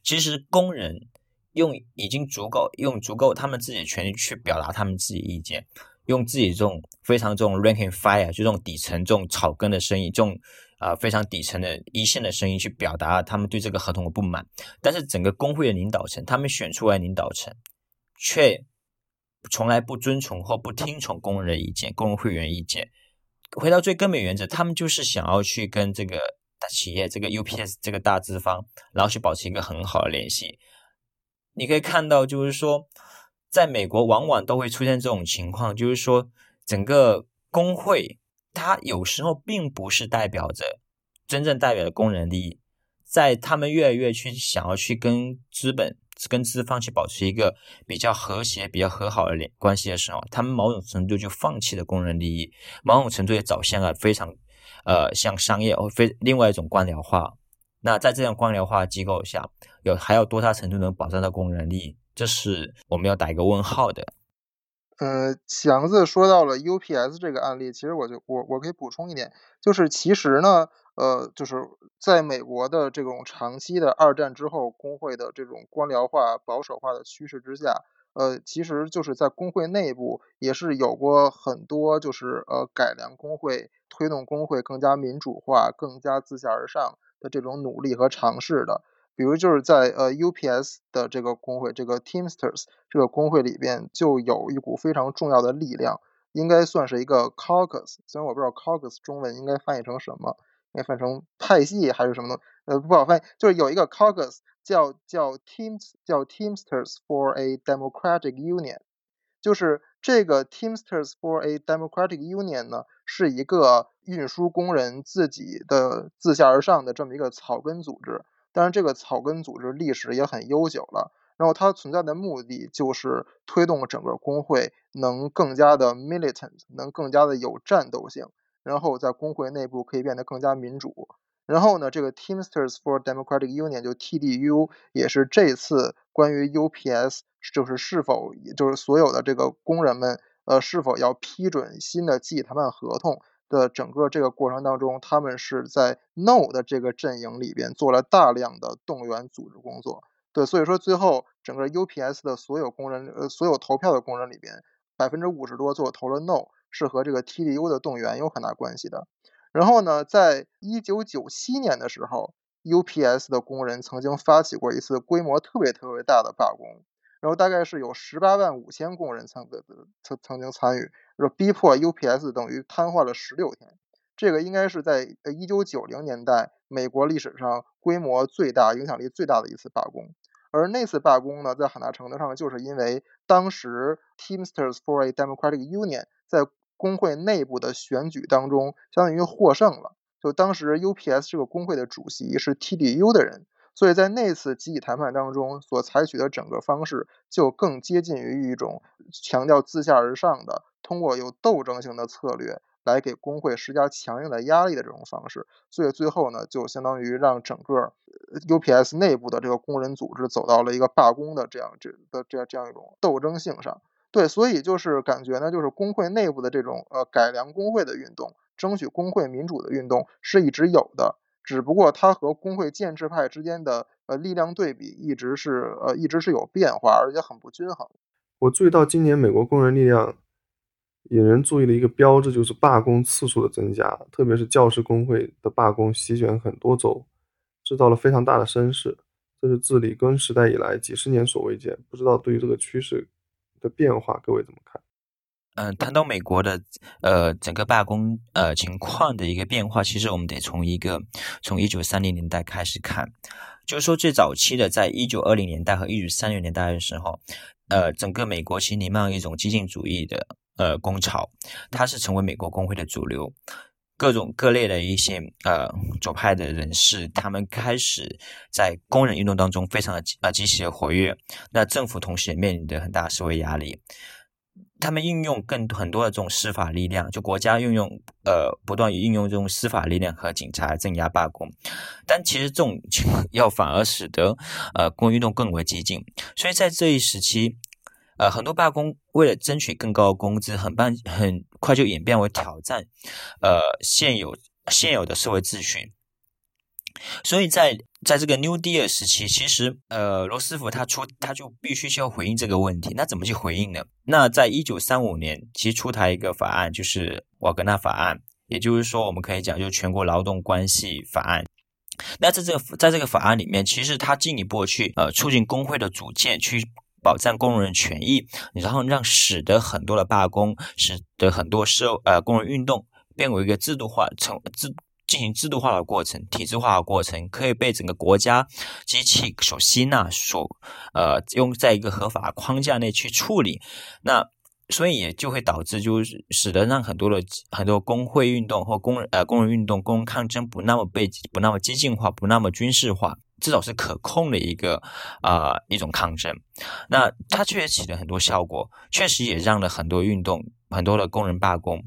其实工人用已经足够用足够他们自己的权利去表达他们自己意见。用自己这种非常这种 ranking fire，就这种底层这种草根的声音，这种啊非常底层的一线的声音去表达他们对这个合同的不满。但是整个工会的领导层，他们选出来领导层，却从来不遵从或不听从工人的意见、工人会员意见。回到最根本原则，他们就是想要去跟这个大企业、这个 UPS 这个大资方，然后去保持一个很好的联系。你可以看到，就是说。在美国，往往都会出现这种情况，就是说，整个工会它有时候并不是代表着真正代表的工人利益，在他们越来越去想要去跟资本、跟资方去保持一个比较和谐、比较和好的联关系的时候，他们某种程度就放弃了工人利益，某种程度也走向了非常呃像商业或非另外一种官僚化。那在这样官僚化机构下，有还有多大程度能保障到工人利益？这是我们要打一个问号的。呃，祥子说到了 UPS 这个案例，其实我就我我可以补充一点，就是其实呢，呃，就是在美国的这种长期的二战之后工会的这种官僚化、保守化的趋势之下，呃，其实就是在工会内部也是有过很多就是呃改良工会、推动工会更加民主化、更加自下而上的这种努力和尝试的。比如就是在呃 UPS 的这个工会，这个 Teamsters 这个工会里边，就有一股非常重要的力量，应该算是一个 caucus，虽然我不知道 caucus 中文应该翻译成什么，应该翻译成派系还是什么东，呃不好翻译，就是有一个 caucus 叫叫 Teams 叫 Teamsters for a Democratic Union，就是这个 Teamsters for a Democratic Union 呢，是一个运输工人自己的自下而上的这么一个草根组织。当然，这个草根组织历史也很悠久了。然后它存在的目的就是推动整个工会能更加的 militant，能更加的有战斗性，然后在工会内部可以变得更加民主。然后呢，这个 Teamsters for Democratic Union 就 TDU 也是这次关于 UPS 就是是否就是所有的这个工人们呃是否要批准新的集体谈判合同。的整个这个过程当中，他们是在 No 的这个阵营里边做了大量的动员组织工作。对，所以说最后整个 UPS 的所有工人，呃，所有投票的工人里边，百分之五十多做投了 No，是和这个 TDU 的动员有很大关系的。然后呢，在一九九七年的时候，UPS 的工人曾经发起过一次规模特别特别大的罢工。然后大概是有十八万五千工人曾曾曾经参与，说逼迫 UPS 等于瘫痪了十六天。这个应该是在呃一九九零年代美国历史上规模最大、影响力最大的一次罢工。而那次罢工呢，在很大程度上就是因为当时 Teamsters for a Democratic Union 在工会内部的选举当中，相当于获胜了。就当时 UPS 这个工会的主席是 TDU 的人。所以在那次集体谈判当中，所采取的整个方式就更接近于一种强调自下而上的，通过有斗争性的策略来给工会施加强硬的压力的这种方式。所以最后呢，就相当于让整个 UPS 内部的这个工人组织走到了一个罢工的这样这的这样这样一种斗争性上。对，所以就是感觉呢，就是工会内部的这种呃改良工会的运动，争取工会民主的运动是一直有的。只不过它和工会建制派之间的呃力量对比一直是呃一直是有变化，而且很不均衡。我注意到今年美国工人力量引人注意的一个标志就是罢工次数的增加，特别是教师工会的罢工席卷很多州，制造了非常大的声势。这是自里根时代以来几十年所未见。不知道对于这个趋势的变化，各位怎么看？嗯，谈到美国的呃整个罢工呃情况的一个变化，其实我们得从一个从一九三零年代开始看，就是说最早期的，在一九二零年代和一九三零年代的时候，呃，整个美国其实弥漫一种激进主义的呃工潮，它是成为美国工会的主流，各种各类的一些呃左派的人士，他们开始在工人运动当中非常的呃积极的活跃，那政府同时也面临着很大社会压力。他们运用更很多的这种司法力量，就国家运用呃不断运用这种司法力量和警察镇压罢工，但其实这种情况要反而使得呃工运动更为激进。所以在这一时期，呃很多罢工为了争取更高的工资，很办很快就演变为挑战呃现有现有的社会秩序。所以在在这个 New Deal 时期，其实呃罗斯福他出他就必须需要回应这个问题。那怎么去回应呢？那在一九三五年，其实出台一个法案，就是瓦格纳法案，也就是说，我们可以讲，就全国劳动关系法案。那在这个在这个法案里面，其实他进一步去呃促进工会的组建，去保障工人权益，然后让使得很多的罢工，使得很多社呃工人运动变为一个制度化成制。进行制度化的过程、体制化的过程，可以被整个国家机器所吸纳、所呃用在一个合法框架内去处理。那所以也就会导致，就是使得让很多的很多工会运动或工人呃工人运动、工人抗争不那么被不那么激进化、不那么军事化，至少是可控的一个啊一种抗争。那它确实起了很多效果，确实也让了很多运动、很多的工人罢工。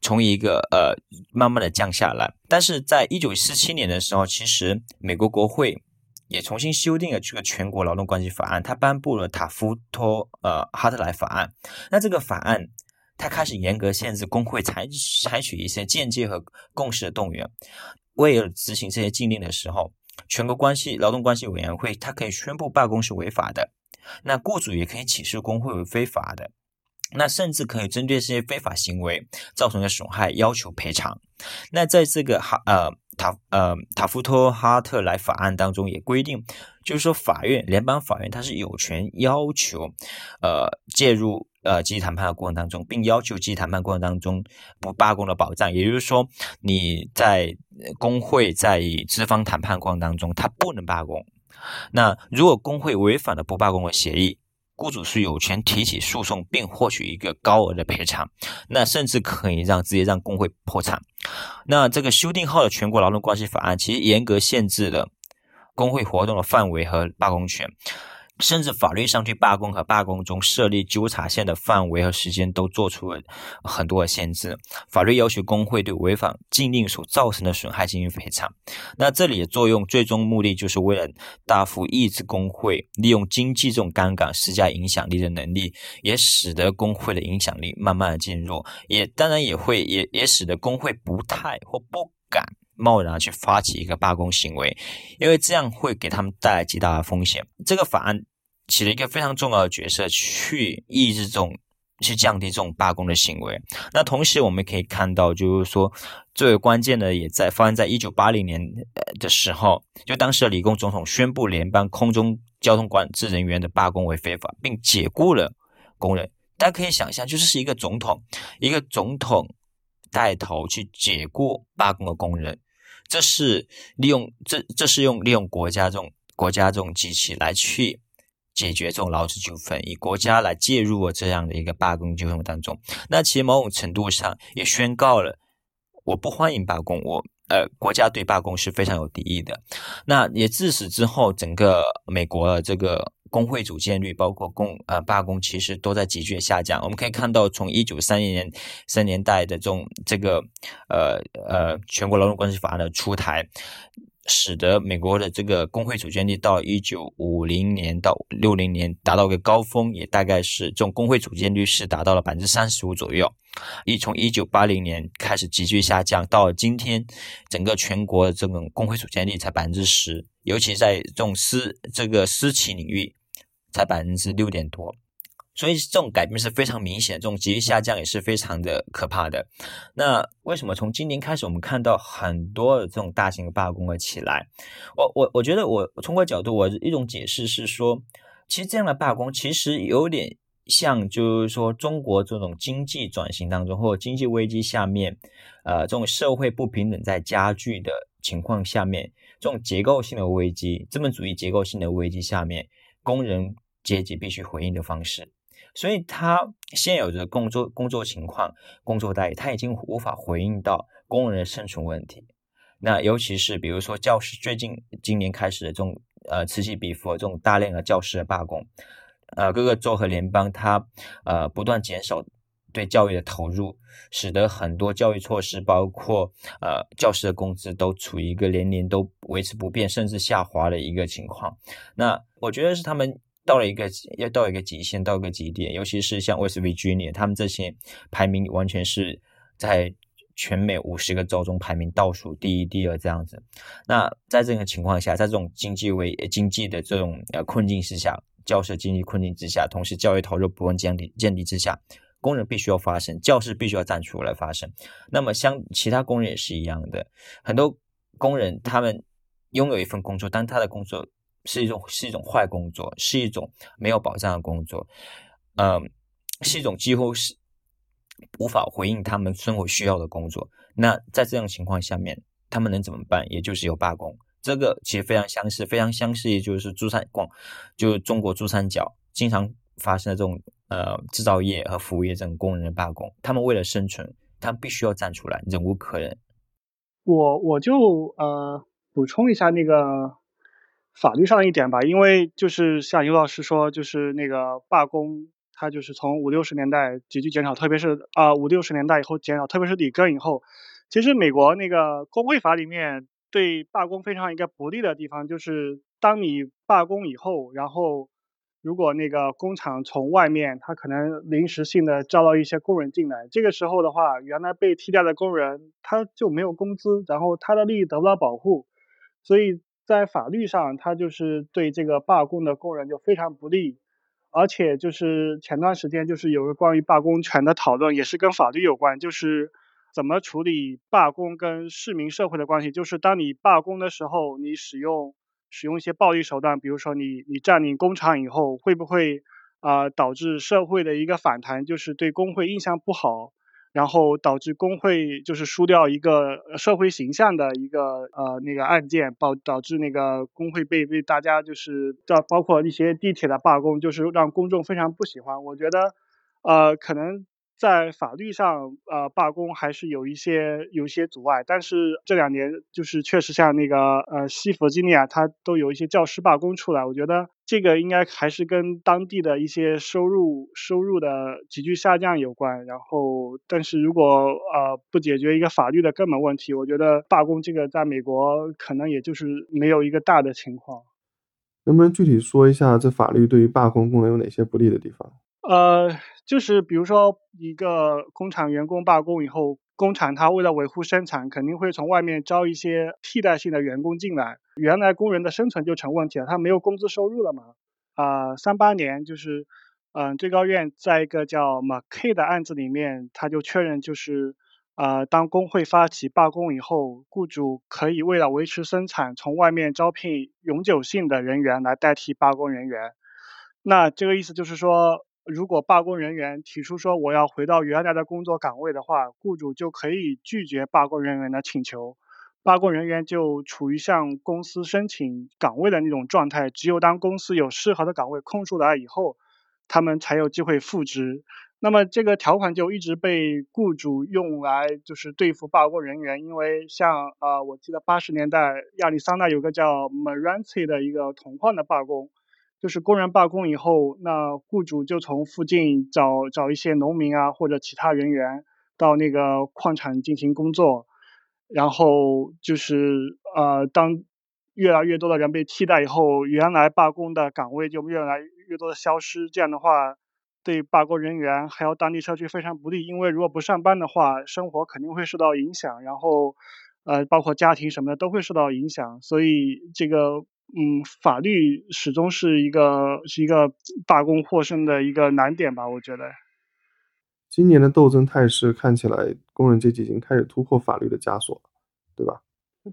从一个呃慢慢的降下来，但是在一九四七年的时候，其实美国国会也重新修订了这个全国劳动关系法案，它颁布了塔夫托呃哈特莱法案。那这个法案它开始严格限制工会采采取一些间接和共识的动员。为了执行这些禁令的时候，全国关系劳动关系委员会它可以宣布罢工是违法的，那雇主也可以起诉工会为非法的。那甚至可以针对这些非法行为造成的损害要求赔偿。那在这个哈呃塔呃塔夫托哈特莱法案当中也规定，就是说法院联邦法院它是有权要求呃介入呃集体谈判的过程当中，并要求集体谈判过程当中不罢工的保障。也就是说，你在工会在资方谈判过程当中，他不能罢工。那如果工会违反了不罢工的协议，雇主是有权提起诉讼，并获取一个高额的赔偿，那甚至可以让直接让工会破产。那这个修订后的全国劳动关系法案，其实严格限制了工会活动的范围和罢工权。甚至法律上对罢工和罢工中设立纠察线的范围和时间都做出了很多的限制。法律要求工会对违反禁令所造成的损害进行赔偿。那这里的作用最终目的就是为了大幅抑制工会利用经济这种杠杆施加影响力的能力，也使得工会的影响力慢慢的减弱，也当然也会也也使得工会不太或不敢。贸然去发起一个罢工行为，因为这样会给他们带来极大的风险。这个法案起了一个非常重要的角色，去抑制这种、去降低这种罢工的行为。那同时，我们可以看到，就是说最为关键的，也在发生在一九八零年的时候，就当时的理工总统宣布联邦空中交通管制人员的罢工为非法，并解雇了工人。大家可以想象，就是是一个总统，一个总统带头去解雇罢工的工人。这是利用这，这是用利用国家这种国家这种机器来去解决这种劳资纠纷，以国家来介入了这样的一个罢工纠纷当中。那其实某种程度上也宣告了，我不欢迎罢工，我呃国家对罢工是非常有敌意的。那也自此之后，整个美国的这个。工会组建率，包括工呃罢工，其实都在急剧下降。我们可以看到，从一九三零年三年代的这种这个呃呃全国劳动关系法案的出台。使得美国的这个工会组建率到一九五零年到六零年达到个高峰，也大概是这种工会组建率是达到了百分之三十五左右。一从一九八零年开始急剧下降，到今天整个全国的这种工会组建率才百分之十，尤其在这种私这个私企领域才百分之六点多。所以这种改变是非常明显，这种急剧下降也是非常的可怕的。那为什么从今年开始，我们看到很多的这种大型的罢工会起来？我我我觉得，我从我角度，我一种解释是说，其实这样的罢工其实有点像，就是说中国这种经济转型当中，或者经济危机下面，呃，这种社会不平等在加剧的情况下面，这种结构性的危机，资本主义结构性的危机下面，工人阶级必须回应的方式。所以，他现有的工作工作情况、工作待遇，他已经无法回应到工人的生存问题。那尤其是比如说教师，最近今年开始的这种呃此起彼伏的这种大量的教师的罢工，呃，各个州和联邦它呃不断减少对教育的投入，使得很多教育措施，包括呃教师的工资，都处于一个年年都维持不变，甚至下滑的一个情况。那我觉得是他们。到了一个要到一个极限，到一个极点，尤其是像 West Virginia，他们这些排名完全是在全美五十个州中排名倒数第一、第二这样子。那在这个情况下，在这种经济为经济的这种呃困境之下，教师经济困境之下，同时教育投入不断降低、降低之下，工人必须要发声，教师必须要站出来发声。那么，像其他工人也是一样的，很多工人他们拥有一份工作，但他的工作。是一种是一种坏工作，是一种没有保障的工作，嗯，是一种几乎是无法回应他们生活需要的工作。那在这种情况下面，他们能怎么办？也就是有罢工。这个其实非常相似，非常相似，就是珠三广，就是中国珠三角经常发生的这种呃制造业和服务业这种工人的罢工。他们为了生存，他们必须要站出来，忍无可忍。我我就呃补充一下那个。法律上一点吧，因为就是像尤老师说，就是那个罢工，它就是从五六十年代急剧减少，特别是啊五六十年代以后减少，特别是里根以后，其实美国那个工会法里面对罢工非常一个不利的地方，就是当你罢工以后，然后如果那个工厂从外面，他可能临时性的招了一些工人进来，这个时候的话，原来被替代的工人他就没有工资，然后他的利益得不到保护，所以在法律上，他就是对这个罢工的工人就非常不利。而且就是前段时间就是有个关于罢工权的讨论，也是跟法律有关，就是怎么处理罢工跟市民社会的关系，就是当你罢工的时候，你使用。使用一些暴力手段，比如说你你占领工厂以后，会不会啊导致社会的一个反弹，就是对工会印象不好，然后导致工会就是输掉一个社会形象的一个呃那个案件，导导致那个工会被被大家就是叫包括一些地铁的罢工，就是让公众非常不喜欢。我觉得呃可能。在法律上，呃，罢工还是有一些有一些阻碍，但是这两年就是确实像那个呃西弗吉尼亚，它都有一些教师罢工出来。我觉得这个应该还是跟当地的一些收入收入的急剧下降有关。然后，但是如果呃不解决一个法律的根本问题，我觉得罢工这个在美国可能也就是没有一个大的情况。能不能具体说一下这法律对于罢工工人有哪些不利的地方？呃，就是比如说一个工厂员工罢工以后，工厂它为了维护生产，肯定会从外面招一些替代性的员工进来，原来工人的生存就成问题了，他没有工资收入了嘛。啊，三八年就是，嗯，最高院在一个叫 McKay 的案子里面，他就确认就是，啊，当工会发起罢工以后，雇主可以为了维持生产，从外面招聘永久性的人员来代替罢工人员。那这个意思就是说。如果罢工人员提出说我要回到原来的工作岗位的话，雇主就可以拒绝罢工人员的请求，罢工人员就处于向公司申请岗位的那种状态。只有当公司有适合的岗位空出来以后，他们才有机会复职。那么这个条款就一直被雇主用来就是对付罢工人员，因为像呃，我记得八十年代亚利桑那有个叫 Maranti 的一个铜矿的罢工。就是工人罢工以后，那雇主就从附近找找一些农民啊或者其他人员到那个矿场进行工作，然后就是呃，当越来越多的人被替代以后，原来罢工的岗位就越来越多的消失。这样的话，对罢工人员还有当地社区非常不利，因为如果不上班的话，生活肯定会受到影响，然后呃，包括家庭什么的都会受到影响，所以这个。嗯，法律始终是一个是一个罢工获胜的一个难点吧？我觉得，今年的斗争态势看起来，工人阶级已经开始突破法律的枷锁，对吧？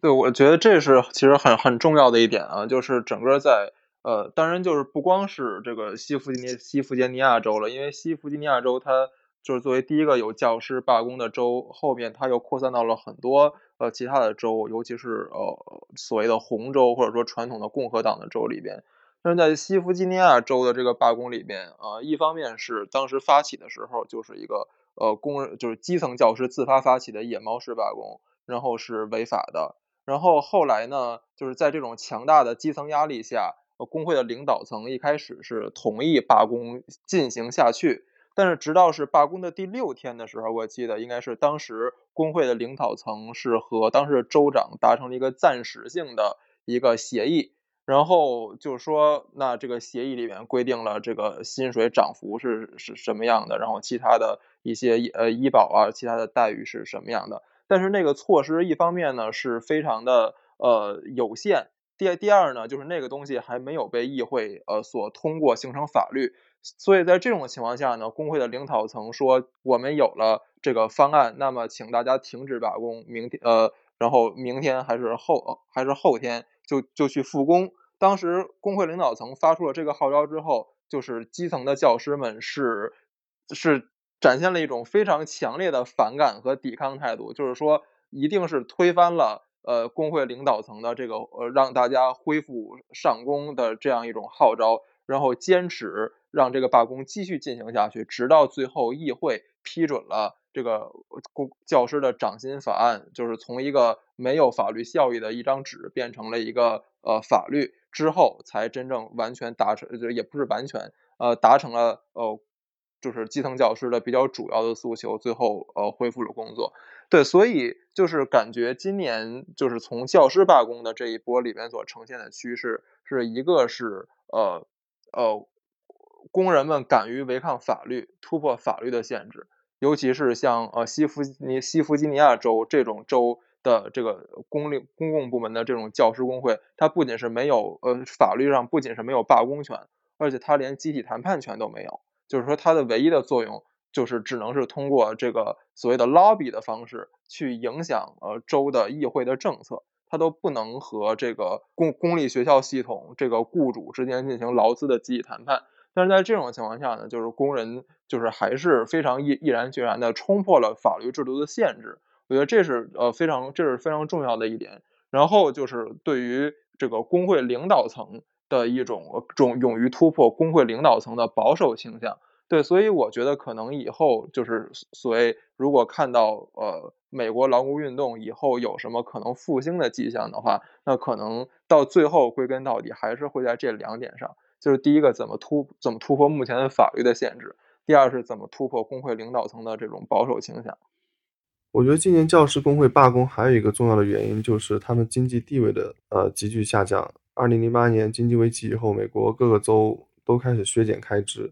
对，我觉得这是其实很很重要的一点啊，就是整个在呃，当然就是不光是这个西弗吉尼西弗吉尼亚州了，因为西弗吉尼亚州它就是作为第一个有教师罢工的州，后面它又扩散到了很多。呃，其他的州，尤其是呃所谓的红州或者说传统的共和党的州里边，但是在西弗吉尼亚州的这个罢工里边啊，一方面是当时发起的时候就是一个呃工人就是基层教师自发发起的野猫式罢工，然后是违法的，然后后来呢，就是在这种强大的基层压力下，工会的领导层一开始是同意罢工进行下去。但是，直到是罢工的第六天的时候，我记得应该是当时工会的领导层是和当时的州长达成了一个暂时性的一个协议，然后就是说，那这个协议里面规定了这个薪水涨幅是是什么样的，然后其他的一些呃医保啊，其他的待遇是什么样的。但是那个措施一方面呢是非常的呃有限，第第二呢就是那个东西还没有被议会呃所通过形成法律。所以在这种情况下呢，工会的领导层说，我们有了这个方案，那么请大家停止罢工，明天呃，然后明天还是后还是后天就就去复工。当时工会领导层发出了这个号召之后，就是基层的教师们是是展现了一种非常强烈的反感和抵抗态度，就是说一定是推翻了呃工会领导层的这个呃让大家恢复上工的这样一种号召，然后坚持。让这个罢工继续进行下去，直到最后议会批准了这个工教师的涨薪法案，就是从一个没有法律效益的一张纸变成了一个呃法律之后，才真正完全达成，就也不是完全呃达成了呃，就是基层教师的比较主要的诉求，最后呃恢复了工作。对，所以就是感觉今年就是从教师罢工的这一波里面所呈现的趋势，是一个是呃呃。工人们敢于违抗法律，突破法律的限制，尤其是像呃西弗尼西弗吉尼亚州这种州的这个公立公共部门的这种教师工会，它不仅是没有呃法律上不仅是没有罢工权，而且它连集体谈判权都没有，就是说它的唯一的作用就是只能是通过这个所谓的 lobby 的方式去影响呃州的议会的政策。它都不能和这个公公立学校系统这个雇主之间进行劳资的集体谈判，但是在这种情况下呢，就是工人就是还是非常毅毅然决然的冲破了法律制度的限制，我觉得这是呃非常这是非常重要的一点。然后就是对于这个工会领导层的一种种勇于突破工会领导层的保守倾向。对，所以我觉得可能以后就是所谓，如果看到呃美国劳工运动以后有什么可能复兴的迹象的话，那可能到最后归根到底还是会在这两点上，就是第一个怎么突怎么突破目前的法律的限制，第二是怎么突破工会领导层的这种保守倾向。我觉得今年教师工会罢工还有一个重要的原因就是他们经济地位的呃急剧下降。二零零八年经济危机以后，美国各个州都开始削减开支。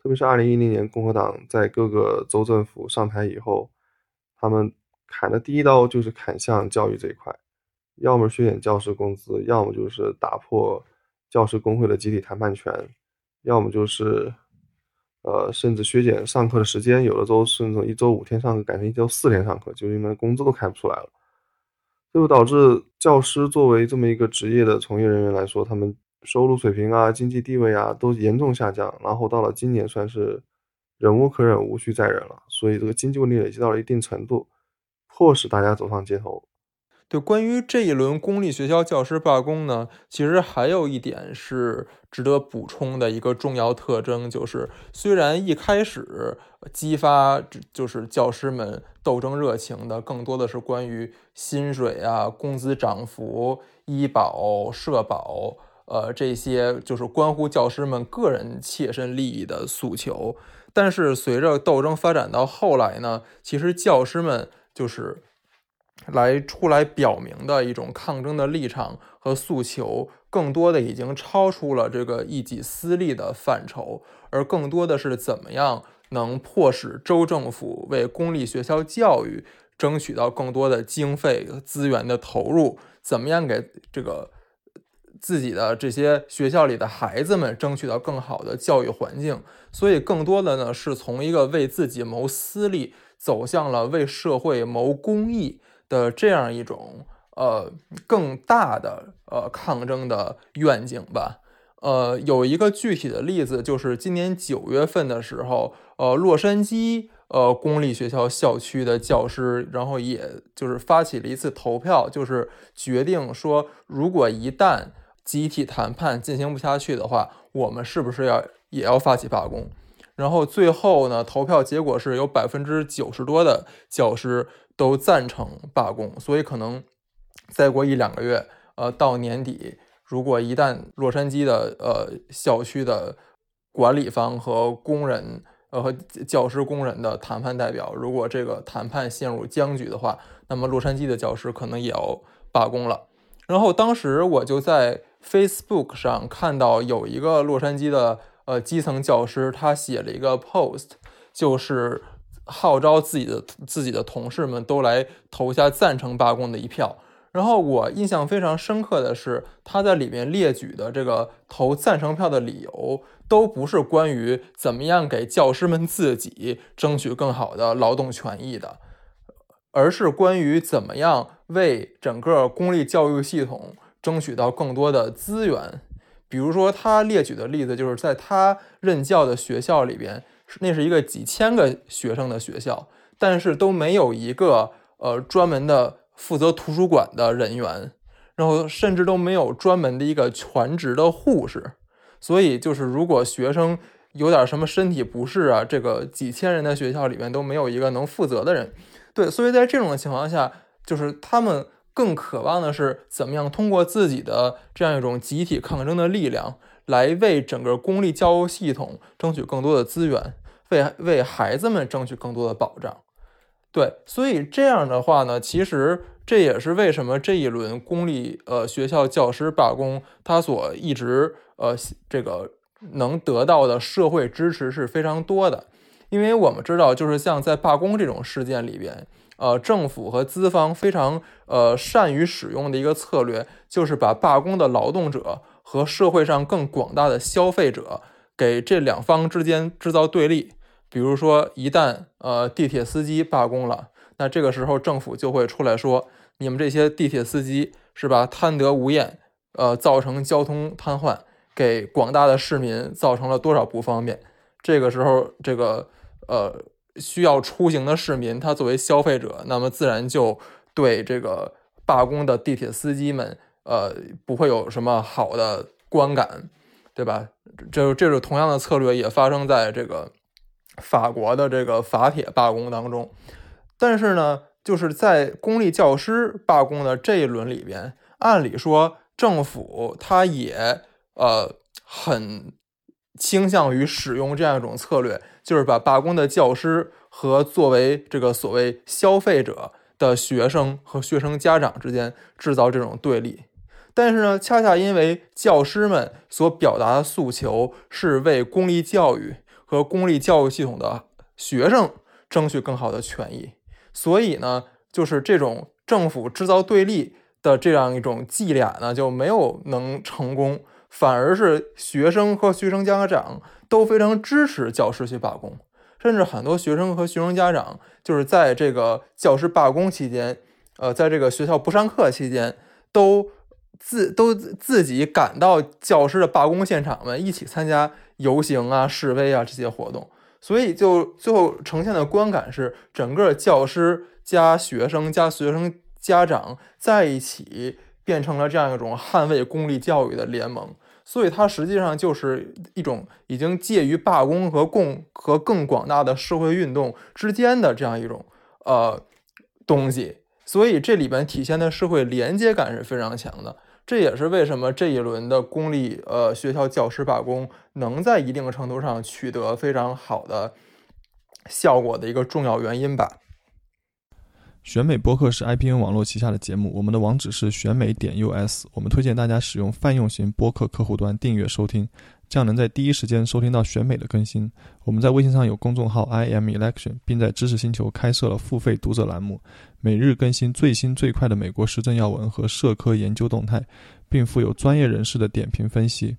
特别是二零一零年，共和党在各个州政府上台以后，他们砍的第一刀就是砍向教育这一块，要么削减教师工资，要么就是打破教师工会的集体谈判权，要么就是，呃，甚至削减上课的时间，有的时候甚至一周五天上课改成一周四天上课，就是因为工资都开不出来了，这就导致教师作为这么一个职业的从业人员来说，他们。收入水平啊，经济地位啊，都严重下降。然后到了今年，算是忍无可忍，无需再忍了。所以这个经济问题累积到了一定程度，迫使大家走上街头。对，关于这一轮公立学校教师罢工呢，其实还有一点是值得补充的一个重要特征，就是虽然一开始激发就是教师们斗争热情的，更多的是关于薪水啊、工资涨幅、医保、社保。呃，这些就是关乎教师们个人切身利益的诉求。但是随着斗争发展到后来呢，其实教师们就是来出来表明的一种抗争的立场和诉求，更多的已经超出了这个一己私利的范畴，而更多的是怎么样能迫使州政府为公立学校教育争取到更多的经费资源的投入，怎么样给这个。自己的这些学校里的孩子们争取到更好的教育环境，所以更多的呢是从一个为自己谋私利，走向了为社会谋公益的这样一种呃更大的呃抗争的愿景吧。呃，有一个具体的例子，就是今年九月份的时候，呃，洛杉矶呃公立学校校区的教师，然后也就是发起了一次投票，就是决定说，如果一旦集体谈判进行不下去的话，我们是不是要也要发起罢工？然后最后呢，投票结果是有百分之九十多的教师都赞成罢工。所以可能再过一两个月，呃，到年底，如果一旦洛杉矶的呃校区的管理方和工人呃和教师工人的谈判代表，如果这个谈判陷入僵局的话，那么洛杉矶的教师可能也要罢工了。然后当时我就在。Facebook 上看到有一个洛杉矶的呃基层教师，他写了一个 post，就是号召自己的自己的同事们都来投下赞成罢工的一票。然后我印象非常深刻的是，他在里面列举的这个投赞成票的理由，都不是关于怎么样给教师们自己争取更好的劳动权益的，而是关于怎么样为整个公立教育系统。争取到更多的资源，比如说他列举的例子，就是在他任教的学校里边，那是一个几千个学生的学校，但是都没有一个呃专门的负责图书馆的人员，然后甚至都没有专门的一个全职的护士，所以就是如果学生有点什么身体不适啊，这个几千人的学校里面都没有一个能负责的人，对，所以在这种情况下，就是他们。更渴望的是怎么样通过自己的这样一种集体抗争的力量，来为整个公立教育系统争取更多的资源，为为孩子们争取更多的保障。对，所以这样的话呢，其实这也是为什么这一轮公立呃学校教师罢工，他所一直呃这个能得到的社会支持是非常多的。因为我们知道，就是像在罢工这种事件里边，呃，政府和资方非常呃善于使用的一个策略，就是把罢工的劳动者和社会上更广大的消费者给这两方之间制造对立。比如说，一旦呃地铁司机罢工了，那这个时候政府就会出来说：“你们这些地铁司机是吧，贪得无厌，呃，造成交通瘫痪，给广大的市民造成了多少不方便。”这个时候，这个。呃，需要出行的市民，他作为消费者，那么自然就对这个罢工的地铁司机们，呃，不会有什么好的观感，对吧？这这种同样的策略也发生在这个法国的这个法铁罢工当中。但是呢，就是在公立教师罢工的这一轮里边，按理说政府他也呃很。倾向于使用这样一种策略，就是把罢工的教师和作为这个所谓消费者的学生和学生家长之间制造这种对立。但是呢，恰恰因为教师们所表达的诉求是为公立教育和公立教育系统的学生争取更好的权益，所以呢，就是这种政府制造对立的这样一种伎俩呢，就没有能成功。反而是学生和学生家长都非常支持教师去罢工，甚至很多学生和学生家长就是在这个教师罢工期间，呃，在这个学校不上课期间，都自都自己赶到教师的罢工现场们一起参加游行啊、示威啊这些活动，所以就最后呈现的观感是，整个教师加学生加学生家长在一起变成了这样一种捍卫公立教育的联盟。所以它实际上就是一种已经介于罢工和共和更广大的社会运动之间的这样一种呃东西，所以这里边体现的社会连接感是非常强的。这也是为什么这一轮的公立呃学校教师罢工能在一定程度上取得非常好的效果的一个重要原因吧。选美播客是 IPN 网络旗下的节目，我们的网址是选美点 US。我们推荐大家使用泛用型播客客户端订阅收听，这样能在第一时间收听到选美的更新。我们在微信上有公众号 IM Election，并在知识星球开设了付费读者栏目，每日更新最新最快的美国时政要闻和社科研究动态，并附有专业人士的点评分析。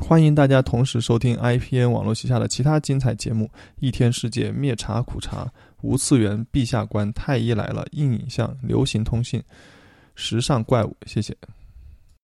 欢迎大家同时收听 IPN 网络旗下的其他精彩节目：一天世界、灭茶苦茶。无次元、陛下观、太医来了、硬影像、流行通信、时尚怪物，谢谢。